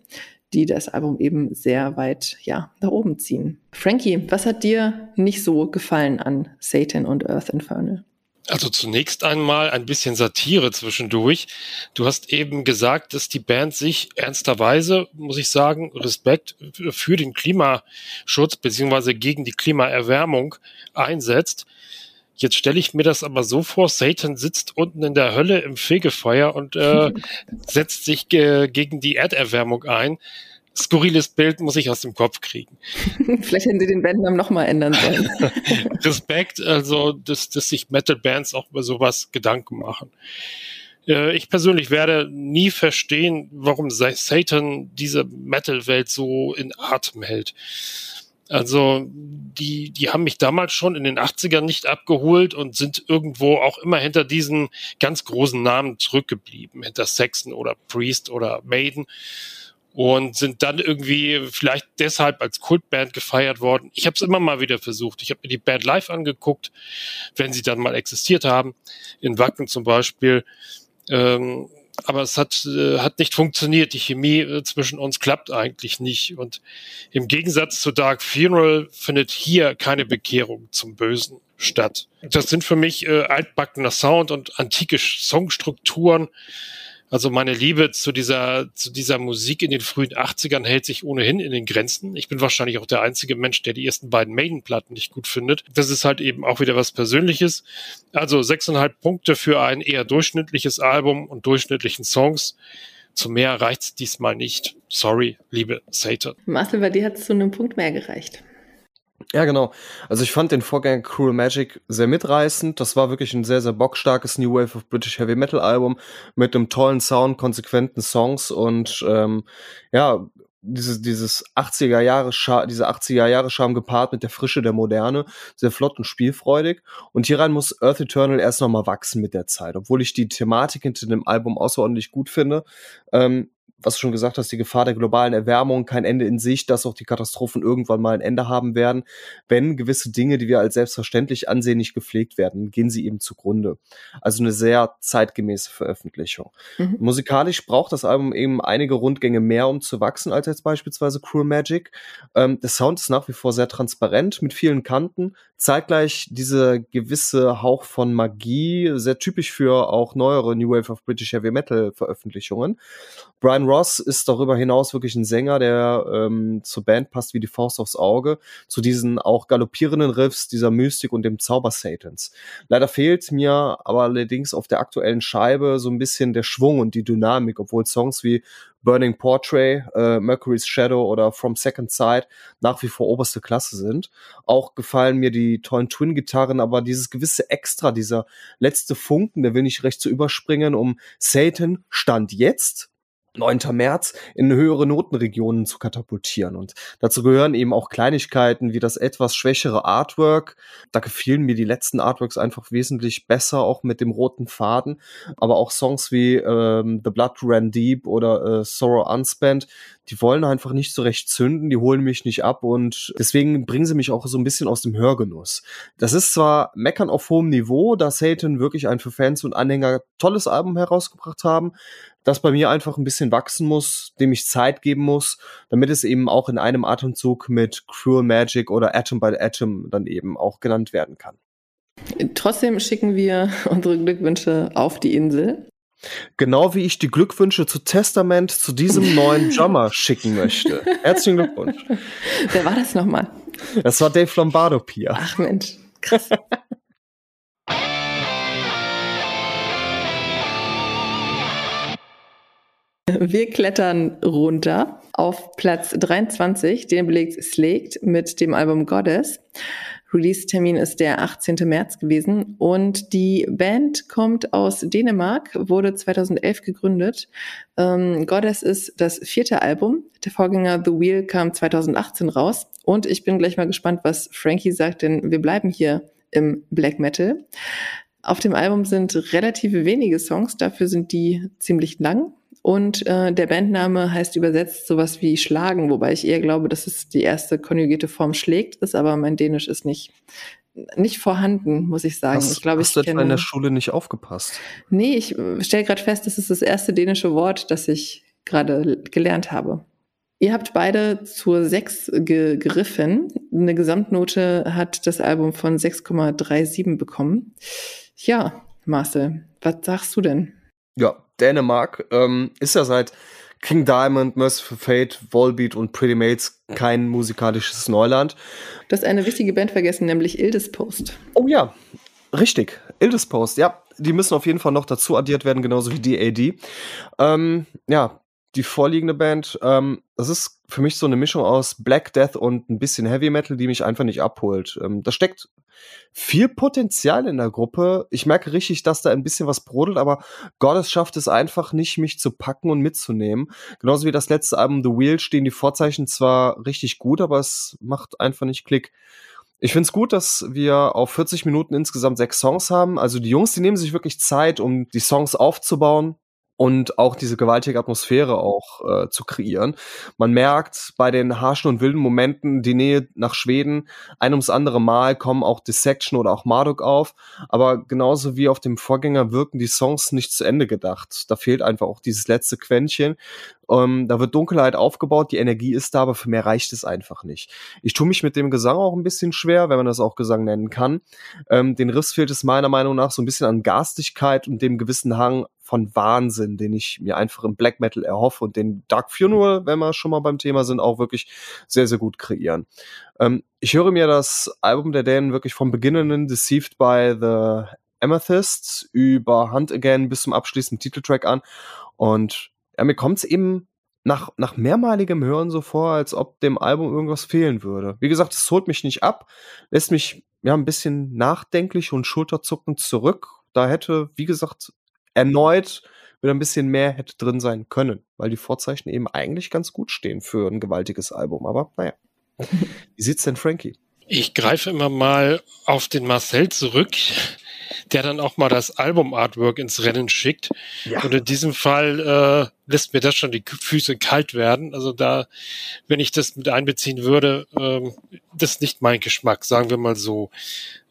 die das Album eben sehr weit ja nach oben ziehen. Frankie, was hat dir nicht so gefallen an Satan und Earth Infernal? Also zunächst einmal ein bisschen Satire zwischendurch. Du hast eben gesagt, dass die Band sich ernsterweise, muss ich sagen, Respekt für den Klimaschutz beziehungsweise gegen die Klimaerwärmung einsetzt. Jetzt stelle ich mir das aber so vor, Satan sitzt unten in der Hölle im Fegefeuer und äh, <laughs> setzt sich ge gegen die Erderwärmung ein skurriles Bild muss ich aus dem Kopf kriegen. <laughs> Vielleicht hätten sie den Bandnamen nochmal ändern sollen. <laughs> Respekt, also, dass, dass sich Metal-Bands auch über sowas Gedanken machen. Äh, ich persönlich werde nie verstehen, warum Satan diese Metal-Welt so in Atem hält. Also, die, die haben mich damals schon in den 80ern nicht abgeholt und sind irgendwo auch immer hinter diesen ganz großen Namen zurückgeblieben, hinter Saxon oder Priest oder Maiden. Und sind dann irgendwie vielleicht deshalb als Kultband gefeiert worden. Ich habe es immer mal wieder versucht. Ich habe mir die Band live angeguckt, wenn sie dann mal existiert haben, in Wacken zum Beispiel. Ähm, aber es hat, äh, hat nicht funktioniert. Die Chemie äh, zwischen uns klappt eigentlich nicht. Und im Gegensatz zu Dark Funeral findet hier keine Bekehrung zum Bösen statt. Das sind für mich äh, altbackener Sound und antike Songstrukturen, also meine Liebe zu dieser, zu dieser Musik in den frühen 80ern hält sich ohnehin in den Grenzen. Ich bin wahrscheinlich auch der einzige Mensch, der die ersten beiden Maiden-Platten nicht gut findet. Das ist halt eben auch wieder was Persönliches. Also sechseinhalb Punkte für ein eher durchschnittliches Album und durchschnittlichen Songs. Zu mehr reicht's diesmal nicht. Sorry, liebe Satan. Marcel, bei dir hat's zu einem Punkt mehr gereicht. Ja, genau. Also ich fand den Vorgänger Cruel Magic sehr mitreißend. Das war wirklich ein sehr, sehr bockstarkes New Wave of British Heavy Metal Album mit einem tollen Sound, konsequenten Songs und ähm, ja, dieses, dieses 80er Jahre, diese 80er Jahre Charme gepaart mit der Frische der Moderne, sehr flott und spielfreudig. Und hieran muss Earth Eternal erst nochmal wachsen mit der Zeit, obwohl ich die Thematik hinter dem Album außerordentlich gut finde. Ähm, was du schon gesagt hast, die Gefahr der globalen Erwärmung, kein Ende in Sicht, dass auch die Katastrophen irgendwann mal ein Ende haben werden. Wenn gewisse Dinge, die wir als selbstverständlich ansehen, nicht gepflegt werden, gehen sie eben zugrunde. Also eine sehr zeitgemäße Veröffentlichung. Mhm. Musikalisch braucht das Album eben einige Rundgänge mehr, um zu wachsen, als jetzt beispielsweise Cruel Magic. Ähm, der Sound ist nach wie vor sehr transparent, mit vielen Kanten. Zeitgleich dieser gewisse Hauch von Magie, sehr typisch für auch neuere New Wave of British Heavy Metal Veröffentlichungen. Brian Ross ist darüber hinaus wirklich ein Sänger, der ähm, zur Band passt wie die Faust aufs Auge, zu diesen auch galoppierenden Riffs, dieser Mystik und dem Zauber Satans. Leider fehlt mir aber allerdings auf der aktuellen Scheibe so ein bisschen der Schwung und die Dynamik, obwohl Songs wie Burning Portrait, äh, Mercury's Shadow oder From Second Sight nach wie vor oberste Klasse sind. Auch gefallen mir die tollen Twin-Gitarren, aber dieses gewisse Extra, dieser letzte Funken, der will nicht recht zu überspringen, um Satan Stand jetzt 9. März in höhere Notenregionen zu katapultieren. Und dazu gehören eben auch Kleinigkeiten wie das etwas schwächere Artwork. Da gefielen mir die letzten Artworks einfach wesentlich besser, auch mit dem roten Faden. Aber auch Songs wie ähm, The Blood Ran Deep oder äh, Sorrow Unspent, die wollen einfach nicht so recht zünden, die holen mich nicht ab und deswegen bringen sie mich auch so ein bisschen aus dem Hörgenuss. Das ist zwar Meckern auf hohem Niveau, da Satan wirklich ein für Fans und Anhänger tolles Album herausgebracht haben, das bei mir einfach ein bisschen wachsen muss, dem ich Zeit geben muss, damit es eben auch in einem Atemzug mit Cruel Magic oder Atom by Atom dann eben auch genannt werden kann. Trotzdem schicken wir <laughs> unsere Glückwünsche auf die Insel. Genau wie ich die Glückwünsche zu Testament zu diesem neuen Drummer <laughs> schicken möchte. Herzlichen Glückwunsch. Wer war das nochmal? Das war Dave Lombardo, Pia. Ach Mensch, krass. <laughs> Wir klettern runter auf Platz 23, den belegt Slaked mit dem Album Goddess. Release-Termin ist der 18. März gewesen und die Band kommt aus Dänemark, wurde 2011 gegründet. Ähm, Goddess ist das vierte Album. Der Vorgänger The Wheel kam 2018 raus und ich bin gleich mal gespannt, was Frankie sagt, denn wir bleiben hier im Black Metal. Auf dem Album sind relativ wenige Songs, dafür sind die ziemlich lang. Und äh, der Bandname heißt übersetzt sowas wie Schlagen, wobei ich eher glaube, dass es die erste konjugierte Form schlägt ist, aber mein Dänisch ist nicht nicht vorhanden, muss ich sagen. Hast, ich glaube, hast ich du kenne, in der Schule nicht aufgepasst? Nee, ich stelle gerade fest, das ist das erste dänische Wort, das ich gerade gelernt habe. Ihr habt beide zur 6 gegriffen. Eine Gesamtnote hat das Album von 6,37 bekommen. Ja, Marcel, was sagst du denn? Ja, Dänemark ähm, ist ja seit King Diamond, Merciful Fate, Volbeat und Pretty Mates kein musikalisches Neuland. Du hast eine wichtige Band vergessen, nämlich Ildes Post. Oh ja, richtig. Ildes Post, ja. Die müssen auf jeden Fall noch dazu addiert werden, genauso wie DAD. Ähm, ja, die vorliegende Band, ähm, das ist für mich so eine Mischung aus Black Death und ein bisschen Heavy Metal, die mich einfach nicht abholt. Ähm, da steckt viel Potenzial in der Gruppe. Ich merke richtig, dass da ein bisschen was brodelt, aber Goddess schafft es einfach nicht, mich zu packen und mitzunehmen. Genauso wie das letzte Album The Wheel stehen die Vorzeichen zwar richtig gut, aber es macht einfach nicht Klick. Ich finde es gut, dass wir auf 40 Minuten insgesamt sechs Songs haben. Also die Jungs, die nehmen sich wirklich Zeit, um die Songs aufzubauen und auch diese gewaltige Atmosphäre auch äh, zu kreieren. Man merkt bei den harschen und wilden Momenten die Nähe nach Schweden. Ein ums andere Mal kommen auch Dissection oder auch Marduk auf, aber genauso wie auf dem Vorgänger wirken die Songs nicht zu Ende gedacht. Da fehlt einfach auch dieses letzte Quäntchen. Ähm, da wird Dunkelheit aufgebaut, die Energie ist da, aber für mehr reicht es einfach nicht. Ich tue mich mit dem Gesang auch ein bisschen schwer, wenn man das auch Gesang nennen kann. Ähm, den Riffs fehlt es meiner Meinung nach so ein bisschen an Garstigkeit und dem gewissen Hang von Wahnsinn, den ich mir einfach im Black Metal erhoffe und den Dark Funeral, wenn wir schon mal beim Thema sind, auch wirklich sehr, sehr gut kreieren. Ähm, ich höre mir das Album der Dänen wirklich vom beginnenden Deceived by the Amethyst über Hunt Again bis zum abschließenden Titeltrack an und ja, mir kommt es eben nach, nach mehrmaligem Hören so vor, als ob dem Album irgendwas fehlen würde. Wie gesagt, es holt mich nicht ab, lässt mich ja ein bisschen nachdenklich und schulterzuckend zurück. Da hätte, wie gesagt, erneut wieder ein bisschen mehr hätte drin sein können, weil die Vorzeichen eben eigentlich ganz gut stehen für ein gewaltiges Album. Aber naja. <laughs> Wie sieht's denn Frankie? Ich greife immer mal auf den Marcel zurück, der dann auch mal das Album-Artwork ins Rennen schickt. Ja. Und in diesem Fall äh, lässt mir das schon die Füße kalt werden. Also da, wenn ich das mit einbeziehen würde, ähm, das ist nicht mein Geschmack, sagen wir mal so.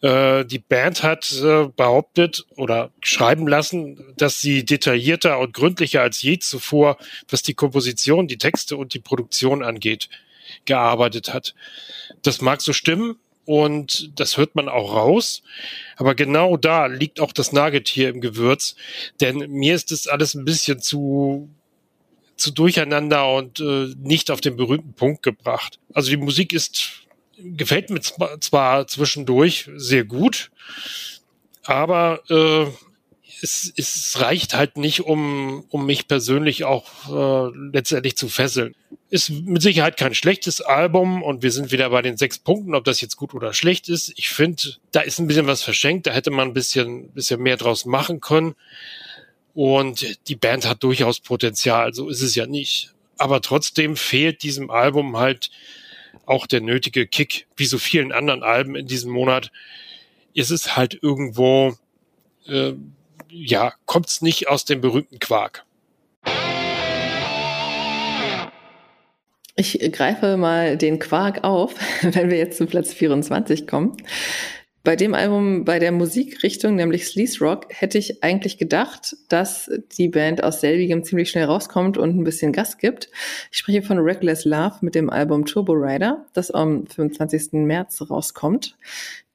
Äh, die Band hat äh, behauptet oder schreiben lassen, dass sie detaillierter und gründlicher als je zuvor, was die Komposition, die Texte und die Produktion angeht, gearbeitet hat. Das mag so stimmen, und das hört man auch raus. Aber genau da liegt auch das Nagetier im Gewürz, denn mir ist das alles ein bisschen zu zu durcheinander und äh, nicht auf den berühmten Punkt gebracht. Also die Musik ist gefällt mir zwar zwischendurch sehr gut, aber äh, es, es reicht halt nicht, um, um mich persönlich auch äh, letztendlich zu fesseln. Ist mit Sicherheit kein schlechtes Album und wir sind wieder bei den sechs Punkten, ob das jetzt gut oder schlecht ist. Ich finde, da ist ein bisschen was verschenkt, da hätte man ein bisschen, bisschen mehr draus machen können. Und die Band hat durchaus Potenzial, so ist es ja nicht. Aber trotzdem fehlt diesem Album halt auch der nötige Kick, wie so vielen anderen Alben in diesem Monat. Ist es halt irgendwo äh, ja, kommt's nicht aus dem berühmten Quark. Ich greife mal den Quark auf, <laughs> wenn wir jetzt zu Platz 24 kommen. Bei dem Album, bei der Musikrichtung, nämlich Sleaze Rock, hätte ich eigentlich gedacht, dass die Band aus selbigem ziemlich schnell rauskommt und ein bisschen Gas gibt. Ich spreche von Reckless Love mit dem Album Turbo Rider, das am 25. März rauskommt.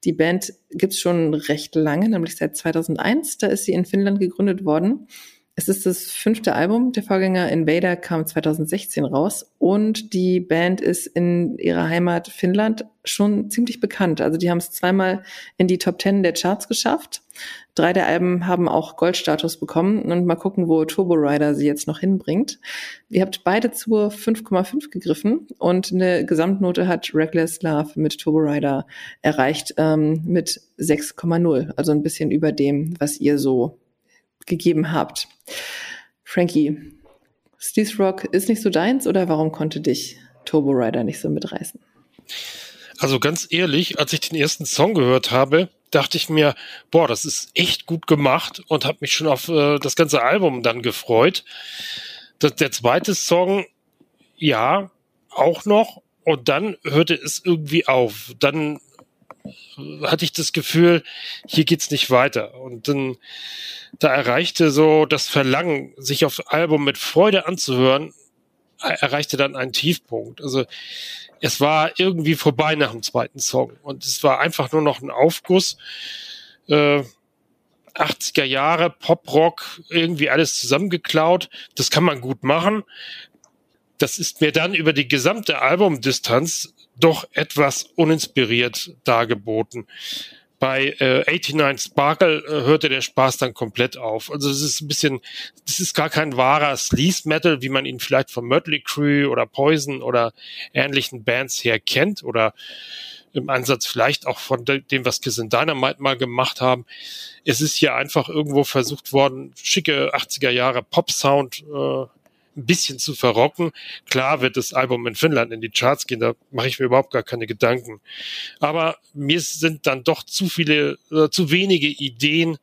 Die Band gibt's schon recht lange, nämlich seit 2001. Da ist sie in Finnland gegründet worden. Es ist das fünfte Album. Der Vorgänger Invader kam 2016 raus und die Band ist in ihrer Heimat Finnland schon ziemlich bekannt. Also die haben es zweimal in die Top Ten der Charts geschafft. Drei der Alben haben auch Goldstatus bekommen und mal gucken, wo Turbo Rider sie jetzt noch hinbringt. Ihr habt beide zur 5,5 gegriffen und eine Gesamtnote hat Reckless Love mit Turbo Rider erreicht ähm, mit 6,0, also ein bisschen über dem, was ihr so gegeben habt. Frankie, Steve Rock ist nicht so deins oder warum konnte dich Turbo Rider nicht so mitreißen? Also ganz ehrlich, als ich den ersten Song gehört habe, dachte ich mir, boah, das ist echt gut gemacht und habe mich schon auf äh, das ganze Album dann gefreut. Das, der zweite Song, ja, auch noch. Und dann hörte es irgendwie auf. Dann hatte ich das Gefühl, hier geht's nicht weiter. Und dann, da erreichte so das Verlangen, sich auf Album mit Freude anzuhören, erreichte dann einen Tiefpunkt. Also es war irgendwie vorbei nach dem zweiten Song und es war einfach nur noch ein Aufguss. Äh, 80er Jahre, Pop-Rock, irgendwie alles zusammengeklaut. Das kann man gut machen. Das ist mir dann über die gesamte Albumdistanz doch etwas uninspiriert dargeboten. Bei äh, 89 Sparkle äh, hörte der Spaß dann komplett auf. Also es ist ein bisschen, das ist gar kein wahrer Sleaze Metal, wie man ihn vielleicht von Mötley Crue oder Poison oder ähnlichen Bands her kennt oder im Ansatz vielleicht auch von dem, was Kiss and Dynamite mal gemacht haben. Es ist hier einfach irgendwo versucht worden, schicke 80er Jahre Pop-Sound äh, ein bisschen zu verrocken. Klar wird das Album in Finnland in die Charts gehen, da mache ich mir überhaupt gar keine Gedanken. Aber mir sind dann doch zu viele, äh, zu wenige Ideen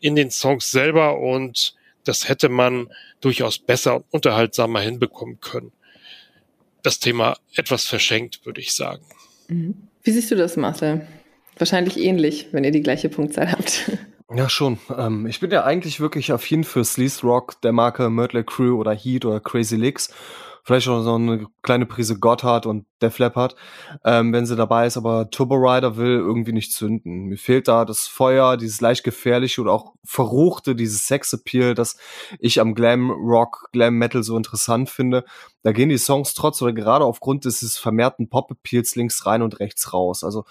in den Songs selber und das hätte man durchaus besser und unterhaltsamer hinbekommen können. Das Thema etwas verschenkt, würde ich sagen. Mhm. Wie siehst du das, Marcel? Wahrscheinlich ähnlich, wenn ihr die gleiche Punktzahl habt. Ja, schon. Ähm, ich bin ja eigentlich wirklich affin für Sleaze Rock der Marke Mötley Crew oder Heat oder Crazy Licks vielleicht auch so eine kleine Prise Gotthard und Def Leppard, ähm, wenn sie dabei ist, aber Turbo Rider will irgendwie nicht zünden. Mir fehlt da das Feuer, dieses leicht gefährliche oder auch verruchte, dieses Sexappeal, das ich am Glam Rock, Glam Metal so interessant finde. Da gehen die Songs trotz oder gerade aufgrund dieses vermehrten Pop-Appeals links rein und rechts raus. Also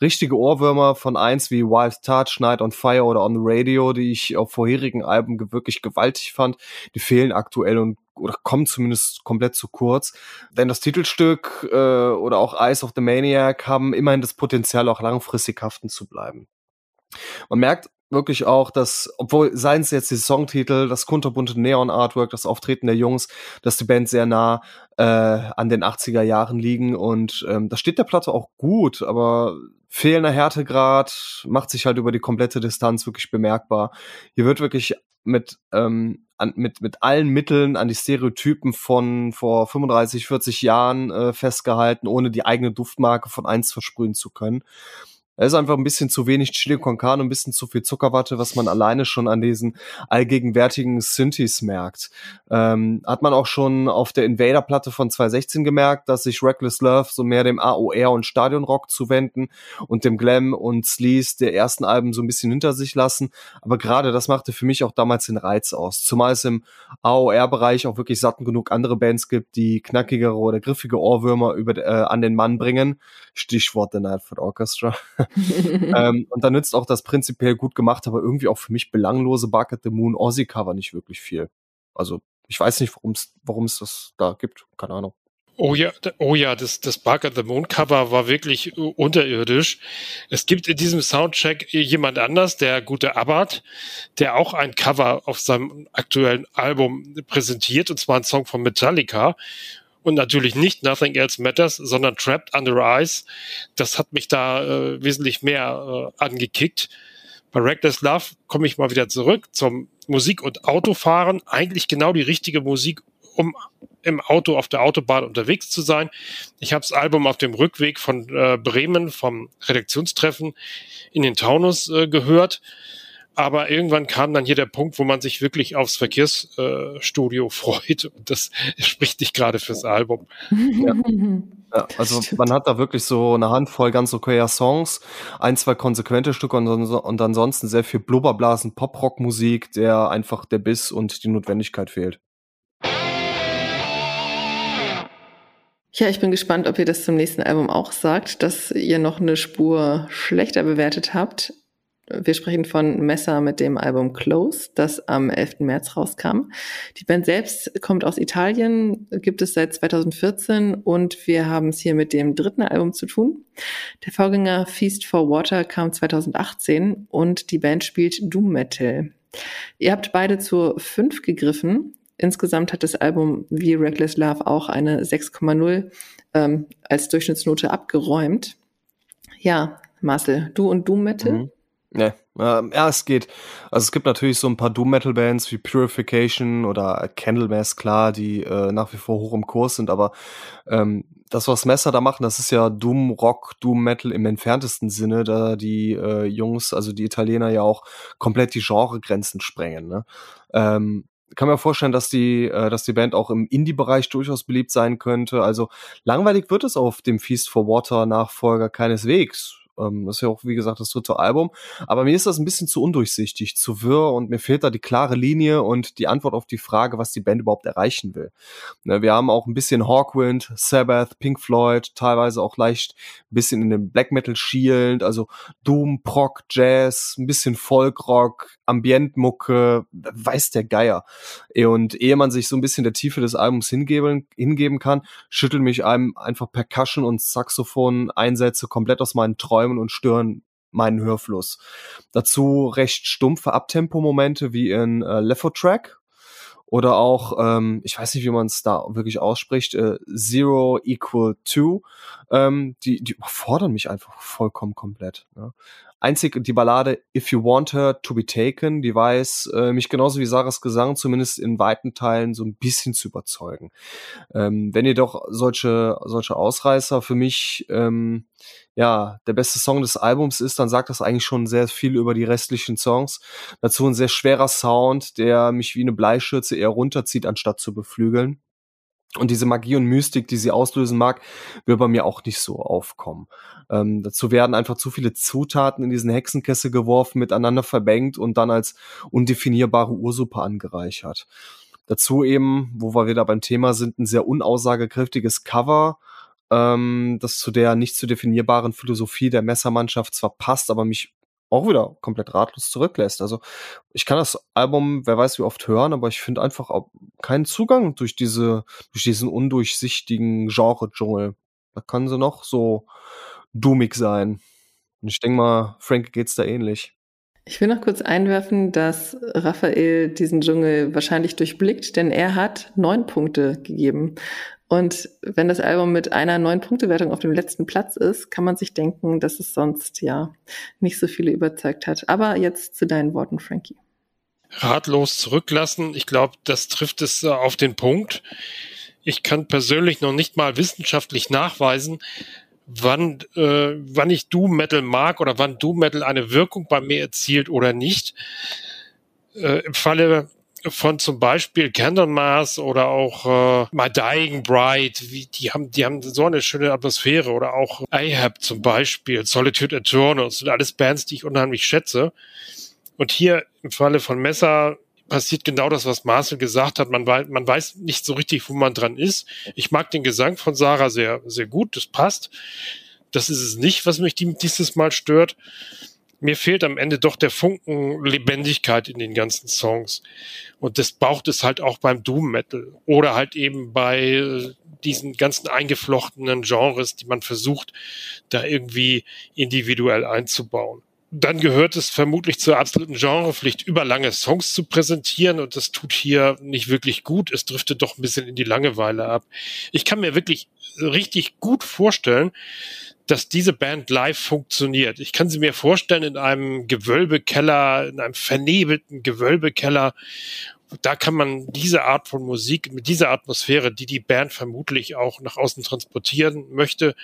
richtige Ohrwürmer von eins wie Wild Touch, Night on Fire oder On the Radio, die ich auf vorherigen Alben wirklich gewaltig fand, die fehlen aktuell und oder kommen zumindest komplett zu kurz. Denn das Titelstück äh, oder auch Eyes of the Maniac haben immerhin das Potenzial, auch langfristig haften zu bleiben. Man merkt wirklich auch, dass, obwohl seien es jetzt die Songtitel, das kunterbunte Neon-Artwork, das Auftreten der Jungs, dass die Band sehr nah äh, an den 80er Jahren liegen und ähm, da steht der Platte auch gut, aber fehlender Härtegrad macht sich halt über die komplette Distanz wirklich bemerkbar. Hier wird wirklich mit, ähm, an, mit, mit allen Mitteln an die Stereotypen von vor 35, 40 Jahren äh, festgehalten, ohne die eigene Duftmarke von eins versprühen zu können. Es ist einfach ein bisschen zu wenig Chili con Carne, ein bisschen zu viel Zuckerwatte, was man alleine schon an diesen allgegenwärtigen Synthes merkt. Ähm, hat man auch schon auf der Invader-Platte von 2016 gemerkt, dass sich Reckless Love so mehr dem AOR und Stadionrock zuwenden und dem Glam und Sleaze der ersten Alben so ein bisschen hinter sich lassen. Aber gerade das machte für mich auch damals den Reiz aus. Zumal es im AOR-Bereich auch wirklich satten genug andere Bands gibt, die knackigere oder griffige Ohrwürmer über, äh, an den Mann bringen. Stichwort The Nightfoot Orchestra. <laughs> <laughs> ähm, und da nützt auch das prinzipiell gut gemacht, aber irgendwie auch für mich belanglose Bark at the Moon Aussie Cover nicht wirklich viel. Also ich weiß nicht, warum es das da gibt. Keine Ahnung. Oh ja, oh ja, das, das Bark at the Moon Cover war wirklich unterirdisch. Es gibt in diesem Soundcheck jemand anders, der gute Abbott, der auch ein Cover auf seinem aktuellen Album präsentiert, und zwar ein Song von Metallica und natürlich nicht Nothing Else Matters, sondern Trapped Under Ice. Das hat mich da äh, wesentlich mehr äh, angekickt. Bei Reckless Love komme ich mal wieder zurück zum Musik- und Autofahren. Eigentlich genau die richtige Musik, um im Auto auf der Autobahn unterwegs zu sein. Ich habe das Album auf dem Rückweg von äh, Bremen vom Redaktionstreffen in den Taunus äh, gehört aber irgendwann kam dann hier der Punkt, wo man sich wirklich aufs Verkehrsstudio äh, <laughs> freut. Und das <laughs> spricht nicht gerade fürs Album. Ja. ja. also man hat da wirklich so eine Handvoll ganz okayer Songs, ein, zwei konsequente Stücke und, und ansonsten sehr viel Blubberblasen, Pop-Rock-Musik, der einfach der Biss und die Notwendigkeit fehlt. Ja, ich bin gespannt, ob ihr das zum nächsten Album auch sagt, dass ihr noch eine Spur schlechter bewertet habt. Wir sprechen von Messer mit dem Album Close, das am 11. März rauskam. Die Band selbst kommt aus Italien, gibt es seit 2014 und wir haben es hier mit dem dritten Album zu tun. Der Vorgänger Feast for Water kam 2018 und die Band spielt Doom Metal. Ihr habt beide zur 5 gegriffen. Insgesamt hat das Album wie Reckless Love auch eine 6,0 ähm, als Durchschnittsnote abgeräumt. Ja, Marcel, du und Doom Metal? Mhm. Ne, ähm, ja, es geht. Also es gibt natürlich so ein paar Doom-Metal-Bands wie Purification oder Candlemass, klar, die äh, nach wie vor hoch im Kurs sind, aber ähm, das, was Messer da machen, das ist ja Doom-Rock, Doom-Metal im entferntesten Sinne, da die äh, Jungs, also die Italiener ja auch komplett die Genregrenzen sprengen. Ne? Ähm, kann mir vorstellen, dass die, äh, dass die Band auch im Indie-Bereich durchaus beliebt sein könnte. Also langweilig wird es auf dem Feast for Water Nachfolger keineswegs ähm, das ist ja auch, wie gesagt, das dritte Album. Aber mir ist das ein bisschen zu undurchsichtig, zu wirr und mir fehlt da die klare Linie und die Antwort auf die Frage, was die Band überhaupt erreichen will. Ne, wir haben auch ein bisschen Hawkwind, Sabbath, Pink Floyd, teilweise auch leicht ein bisschen in den Black Metal schielend, also Doom, Prog, Jazz, ein bisschen Folkrock, Ambientmucke, weiß der Geier. Und ehe man sich so ein bisschen der Tiefe des Albums hingeben, hingeben kann, schüttelt mich einem einfach Percussion und Saxophon Einsätze komplett aus meinen Träumen und stören meinen Hörfluss. Dazu recht stumpfe Abtempo-Momente wie in äh, Lefo Track oder auch, ähm, ich weiß nicht, wie man es da wirklich ausspricht, äh, Zero Equal Two, ähm, die, die überfordern mich einfach vollkommen komplett. Ne? Einzig die Ballade If You Want Her to Be Taken, die weiß äh, mich genauso wie Sarahs Gesang zumindest in weiten Teilen so ein bisschen zu überzeugen. Ähm, wenn ihr doch solche, solche Ausreißer für mich ähm, ja, der beste Song des Albums ist, dann sagt das eigentlich schon sehr viel über die restlichen Songs. Dazu ein sehr schwerer Sound, der mich wie eine Bleischürze eher runterzieht, anstatt zu beflügeln. Und diese Magie und Mystik, die sie auslösen mag, will bei mir auch nicht so aufkommen. Ähm, dazu werden einfach zu viele Zutaten in diesen Hexenkessel geworfen, miteinander verbengt und dann als undefinierbare Ursuppe angereichert. Dazu eben, wo wir wieder beim Thema sind, ein sehr unaussagekräftiges Cover, ähm, das zu der nicht zu definierbaren Philosophie der Messermannschaft zwar passt, aber mich auch wieder komplett ratlos zurücklässt. Also ich kann das Album, wer weiß wie oft hören, aber ich finde einfach keinen Zugang durch diese, durch diesen undurchsichtigen Genre-Dschungel. Da kann sie noch so doomig sein. Und ich denke mal, Frank geht's da ähnlich. Ich will noch kurz einwerfen, dass Raphael diesen Dschungel wahrscheinlich durchblickt, denn er hat neun Punkte gegeben. Und wenn das Album mit einer neun Punkte Wertung auf dem letzten Platz ist, kann man sich denken, dass es sonst ja nicht so viele überzeugt hat. Aber jetzt zu deinen Worten, Frankie. Ratlos zurücklassen. Ich glaube, das trifft es äh, auf den Punkt. Ich kann persönlich noch nicht mal wissenschaftlich nachweisen, wann, äh, wann ich Doom Metal mag oder wann Doom Metal eine Wirkung bei mir erzielt oder nicht. Äh, Im Falle von zum Beispiel Candlemas oder auch äh, My Dying Bride, wie, die haben, die haben so eine schöne Atmosphäre oder auch Ahab zum Beispiel, Solitude Eternal, sind alles Bands, die ich unheimlich schätze. Und hier im Falle von Messer passiert genau das, was Marcel gesagt hat. Man weiß, man weiß nicht so richtig, wo man dran ist. Ich mag den Gesang von Sarah sehr, sehr gut. Das passt. Das ist es nicht, was mich dieses Mal stört. Mir fehlt am Ende doch der Funken Lebendigkeit in den ganzen Songs. Und das braucht es halt auch beim Doom Metal oder halt eben bei äh, diesen ganzen eingeflochtenen Genres, die man versucht, da irgendwie individuell einzubauen dann gehört es vermutlich zur absoluten Genrepflicht, überlange Songs zu präsentieren und das tut hier nicht wirklich gut. Es driftet doch ein bisschen in die Langeweile ab. Ich kann mir wirklich richtig gut vorstellen, dass diese Band live funktioniert. Ich kann sie mir vorstellen in einem Gewölbekeller, in einem vernebelten Gewölbekeller. Da kann man diese Art von Musik mit dieser Atmosphäre, die die Band vermutlich auch nach außen transportieren möchte,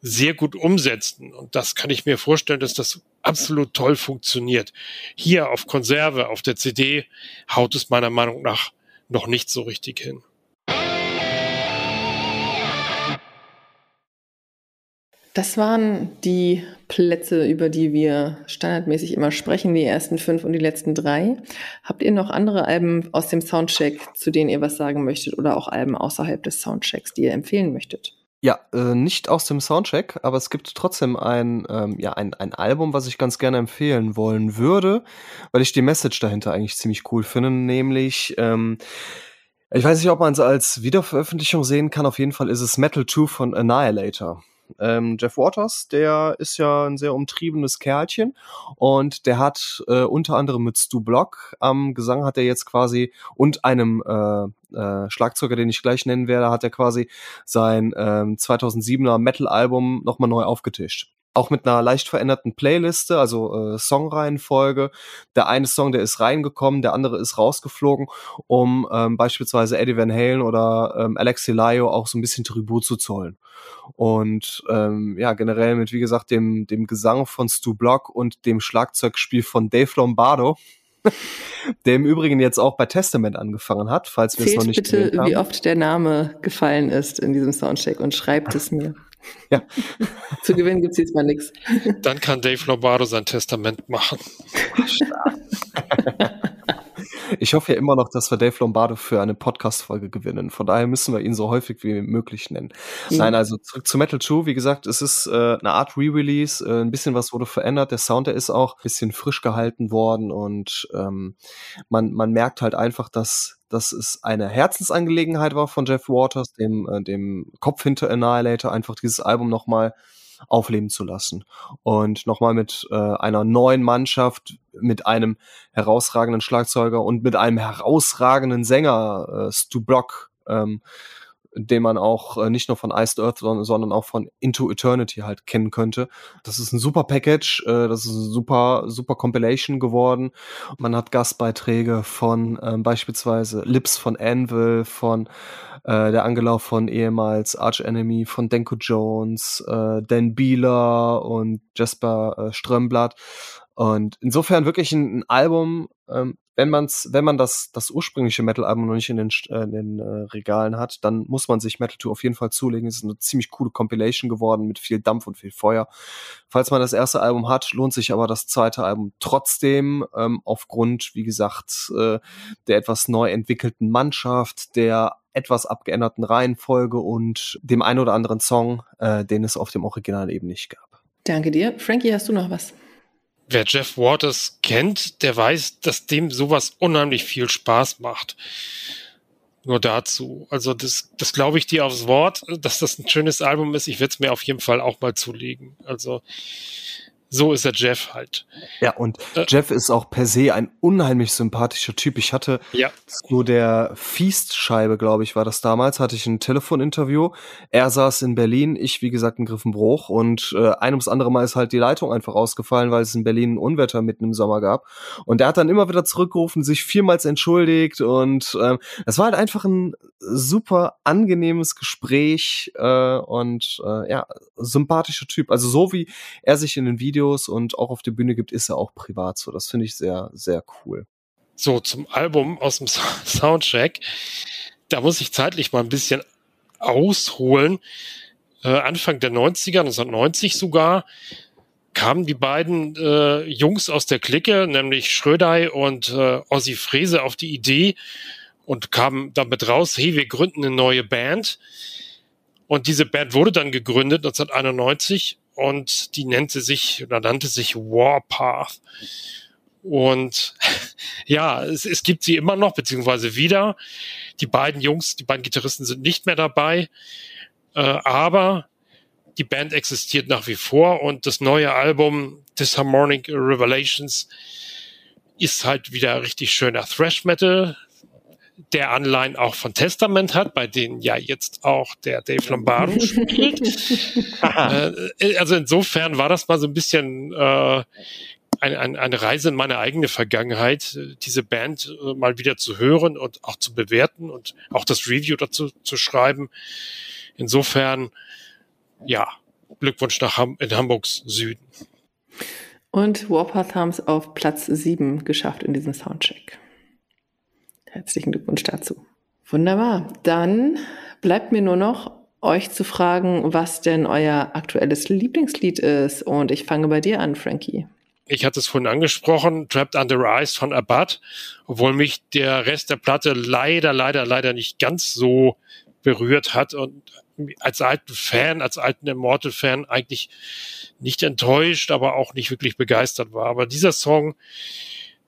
sehr gut umsetzen. Und das kann ich mir vorstellen, dass das absolut toll funktioniert. Hier auf Konserve, auf der CD, haut es meiner Meinung nach noch nicht so richtig hin. Das waren die Plätze, über die wir standardmäßig immer sprechen, die ersten fünf und die letzten drei. Habt ihr noch andere Alben aus dem Soundcheck, zu denen ihr was sagen möchtet oder auch Alben außerhalb des Soundchecks, die ihr empfehlen möchtet? Ja, äh, nicht aus dem Soundcheck, aber es gibt trotzdem ein, ähm, ja, ein, ein Album, was ich ganz gerne empfehlen wollen würde, weil ich die Message dahinter eigentlich ziemlich cool finde, nämlich ähm, ich weiß nicht, ob man es als Wiederveröffentlichung sehen kann. Auf jeden Fall ist es Metal 2 von Annihilator. Ähm, Jeff Waters, der ist ja ein sehr umtriebenes Kerlchen und der hat äh, unter anderem mit Stu Block am Gesang hat er jetzt quasi und einem äh, äh, Schlagzeuger, den ich gleich nennen werde, hat er quasi sein ähm, 2007er Metal-Album nochmal neu aufgetischt auch mit einer leicht veränderten Playliste, also äh, Songreihenfolge. Der eine Song, der ist reingekommen, der andere ist rausgeflogen, um ähm, beispielsweise Eddie Van Halen oder ähm, Alexi Laio auch so ein bisschen Tribut zu zollen. Und ähm, ja, generell mit, wie gesagt, dem, dem Gesang von Stu Block und dem Schlagzeugspiel von Dave Lombardo. <laughs> der im Übrigen jetzt auch bei Testament angefangen hat, falls wir es noch nicht bitte, haben. wie oft der Name gefallen ist in diesem Soundcheck und schreibt es mir. <laughs> Ja. <laughs> Zu gewinnen gibt es jetzt mal nichts. Dann kann Dave Lombardo sein Testament machen. <laughs> Ich hoffe ja immer noch, dass wir Dave Lombardo für eine Podcast-Folge gewinnen. Von daher müssen wir ihn so häufig wie möglich nennen. Mhm. Nein, also zurück zu Metal 2. Wie gesagt, es ist äh, eine Art Re-Release. Äh, ein bisschen was wurde verändert. Der Sound, der ist auch ein bisschen frisch gehalten worden und ähm, man, man merkt halt einfach, dass dass es eine Herzensangelegenheit war von Jeff Waters, dem, äh, dem Kopf hinter Annihilator, einfach dieses Album nochmal aufleben zu lassen. Und nochmal mit äh, einer neuen Mannschaft, mit einem herausragenden Schlagzeuger und mit einem herausragenden Sänger, äh, Stu Block, ähm, den man auch äh, nicht nur von Iced Earth, sondern, auch von Into Eternity halt kennen könnte. Das ist ein super Package, äh, das ist ein super, super Compilation geworden. Man hat Gastbeiträge von ähm, beispielsweise Lips von Anvil, von äh, der Angelauf von ehemals Arch Enemy, von Denko Jones, äh, Dan Bieler und Jasper äh, Strömblatt. Und insofern wirklich ein, ein Album, ähm, wenn man's, wenn man das, das ursprüngliche Metal-Album noch nicht in den, äh, in den äh, Regalen hat, dann muss man sich Metal 2 auf jeden Fall zulegen. Es ist eine ziemlich coole Compilation geworden mit viel Dampf und viel Feuer. Falls man das erste Album hat, lohnt sich aber das zweite Album trotzdem, ähm, aufgrund, wie gesagt, äh, der etwas neu entwickelten Mannschaft, der etwas abgeänderten Reihenfolge und dem ein oder anderen Song, äh, den es auf dem Original eben nicht gab. Danke dir. Frankie, hast du noch was? Wer Jeff Waters kennt, der weiß, dass dem sowas unheimlich viel Spaß macht. Nur dazu. Also das, das glaube ich dir aufs Wort, dass das ein schönes Album ist. Ich werde es mir auf jeden Fall auch mal zulegen. Also so ist der Jeff halt. Ja, und äh, Jeff ist auch per se ein unheimlich sympathischer Typ. Ich hatte ja. zu der Feast-Scheibe, glaube ich, war das damals, hatte ich ein Telefoninterview. Er saß in Berlin, ich, wie gesagt, in Griffenbruch und äh, ein ums andere Mal ist halt die Leitung einfach ausgefallen, weil es in Berlin ein Unwetter mitten im Sommer gab. Und er hat dann immer wieder zurückgerufen, sich viermals entschuldigt und ähm, es war halt einfach ein super angenehmes Gespräch äh, und äh, ja, sympathischer Typ. Also so wie er sich in den Videos und auch auf der Bühne gibt, ist er auch privat so. Das finde ich sehr, sehr cool. So, zum Album aus dem <laughs> Soundtrack. Da muss ich zeitlich mal ein bisschen ausholen. Äh, Anfang der 90er, 1990 sogar, kamen die beiden äh, Jungs aus der Clique, nämlich Schrödei und äh, Ossi Frese, auf die Idee, und kamen damit raus, hey, wir gründen eine neue Band. Und diese Band wurde dann gegründet 1991 und die nannte sich oder nannte sich Warpath. Und <laughs> ja, es, es gibt sie immer noch, beziehungsweise wieder. Die beiden Jungs, die beiden Gitarristen sind nicht mehr dabei, äh, aber die Band existiert nach wie vor und das neue Album Disharmonic Revelations ist halt wieder richtig schöner Thrash Metal, der Anleihen auch von Testament hat, bei denen ja jetzt auch der Dave Lombardo <laughs> spielt. äh, also insofern war das mal so ein bisschen äh, eine, eine, eine Reise in meine eigene Vergangenheit, diese Band äh, mal wieder zu hören und auch zu bewerten und auch das Review dazu zu schreiben. Insofern, ja, Glückwunsch nach Ham in Hamburgs Süden. Und Warpath haben es auf Platz 7 geschafft in diesem Soundcheck. Herzlichen Glückwunsch dazu. Wunderbar. Dann bleibt mir nur noch, euch zu fragen, was denn euer aktuelles Lieblingslied ist. Und ich fange bei dir an, Frankie. Ich hatte es vorhin angesprochen, Trapped Under Ice von Abad, obwohl mich der Rest der Platte leider, leider, leider nicht ganz so berührt hat und als alten Fan, als alten Immortal-Fan eigentlich nicht enttäuscht, aber auch nicht wirklich begeistert war. Aber dieser Song,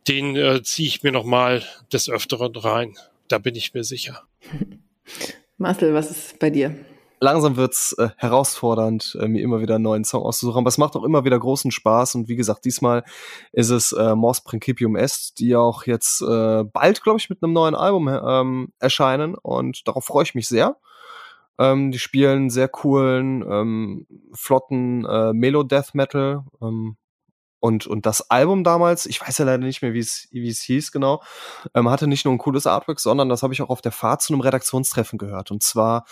den äh, ziehe ich mir nochmal des Öfteren rein. Da bin ich mir sicher. <laughs> Marcel, was ist bei dir? Langsam wird's äh, herausfordernd, äh, mir immer wieder einen neuen Song auszusuchen, aber es macht auch immer wieder großen Spaß und wie gesagt, diesmal ist es äh, Mors Principium Est, die auch jetzt äh, bald, glaube ich, mit einem neuen Album ähm, erscheinen und darauf freue ich mich sehr. Ähm, die spielen sehr coolen, ähm, flotten äh, Melo-Death Metal, ähm, und, und das Album damals, ich weiß ja leider nicht mehr, wie es, wie es hieß genau, ähm, hatte nicht nur ein cooles Artwork, sondern das habe ich auch auf der Fahrt zu einem Redaktionstreffen gehört. Und zwar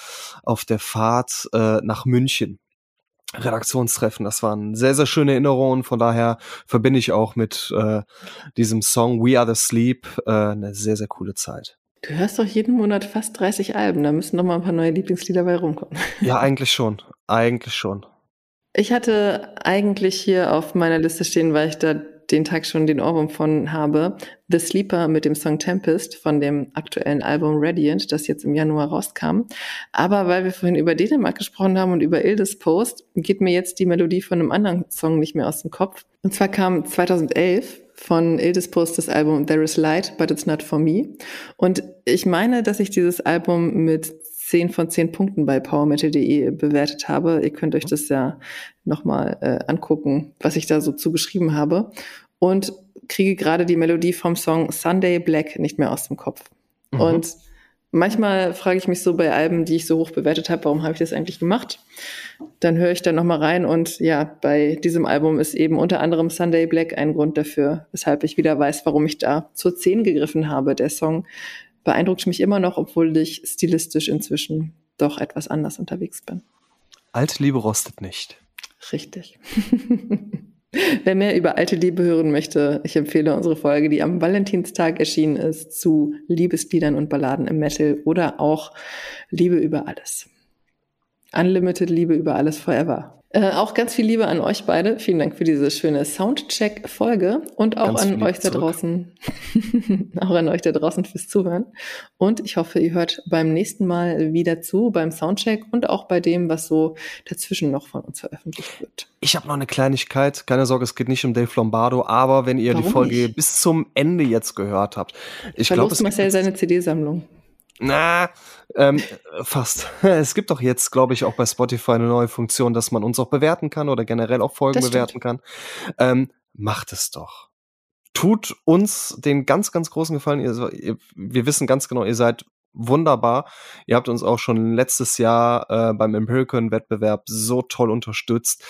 auf der Fahrt äh, nach München. Redaktionstreffen. Das waren sehr, sehr schöne Erinnerungen. Von daher verbinde ich auch mit äh, diesem Song We Are the Sleep äh, eine sehr, sehr coole Zeit. Du hörst doch jeden Monat fast 30 Alben. Da müssen noch mal ein paar neue Lieblingslieder bei rumkommen. Ja, <laughs> eigentlich schon. Eigentlich schon. Ich hatte eigentlich hier auf meiner Liste stehen, weil ich da den Tag schon den Ohrwurm von habe, The Sleeper mit dem Song Tempest von dem aktuellen Album Radiant, das jetzt im Januar rauskam. Aber weil wir vorhin über Dänemark gesprochen haben und über Ildes Post, geht mir jetzt die Melodie von einem anderen Song nicht mehr aus dem Kopf. Und zwar kam 2011 von Ildes Post das Album There is Light, but it's not for me. Und ich meine, dass ich dieses Album mit 10 von 10 Punkten bei powermetal.de bewertet habe. Ihr könnt euch das ja nochmal äh, angucken, was ich da so zugeschrieben habe. Und kriege gerade die Melodie vom Song Sunday Black nicht mehr aus dem Kopf. Mhm. Und manchmal frage ich mich so bei Alben, die ich so hoch bewertet habe, warum habe ich das eigentlich gemacht? Dann höre ich da nochmal rein und ja, bei diesem Album ist eben unter anderem Sunday Black ein Grund dafür, weshalb ich wieder weiß, warum ich da zur 10 gegriffen habe. Der Song beeindruckt mich immer noch, obwohl ich stilistisch inzwischen doch etwas anders unterwegs bin. Alte Liebe rostet nicht. Richtig. <laughs> Wer mehr über alte Liebe hören möchte, ich empfehle unsere Folge, die am Valentinstag erschienen ist, zu Liebesliedern und Balladen im Metal oder auch Liebe über alles. Unlimited Liebe über alles forever. Äh, auch ganz viel Liebe an euch beide. Vielen Dank für diese schöne Soundcheck-Folge und auch ganz an euch da draußen, <laughs> auch an euch da draußen fürs Zuhören. Und ich hoffe, ihr hört beim nächsten Mal wieder zu, beim Soundcheck und auch bei dem, was so dazwischen noch von uns veröffentlicht wird. Ich habe noch eine Kleinigkeit. Keine Sorge, es geht nicht um Dave Lombardo, aber wenn ihr Warum die Folge nicht? bis zum Ende jetzt gehört habt, ich glaube, es Marcel seine CD-Sammlung. Na, ähm, fast. <laughs> Es gibt doch jetzt, glaube ich, auch bei Spotify eine neue Funktion, dass man uns auch bewerten kann oder generell auch Folgen bewerten kann. Ähm, macht es doch. Tut uns den ganz, ganz großen Gefallen. Ihr, ihr, wir wissen ganz genau, ihr seid wunderbar. Ihr habt uns auch schon letztes Jahr äh, beim Empirical-Wettbewerb so toll unterstützt.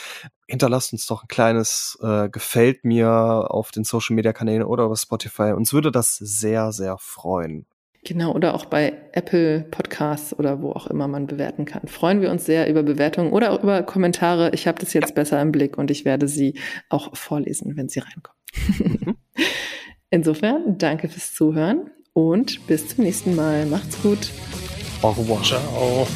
Hinterlasst uns doch ein kleines äh, Gefällt mir auf den Social-Media-Kanälen oder auf Spotify. Uns würde das sehr, sehr freuen. Genau, oder auch bei Apple Podcasts oder wo auch immer man bewerten kann. Freuen wir uns sehr über Bewertungen oder auch über Kommentare. Ich habe das jetzt besser im Blick und ich werde sie auch vorlesen, wenn sie reinkommen. Mhm. <laughs> Insofern, danke fürs Zuhören und bis zum nächsten Mal. Macht's gut. Au revoir. Ciao.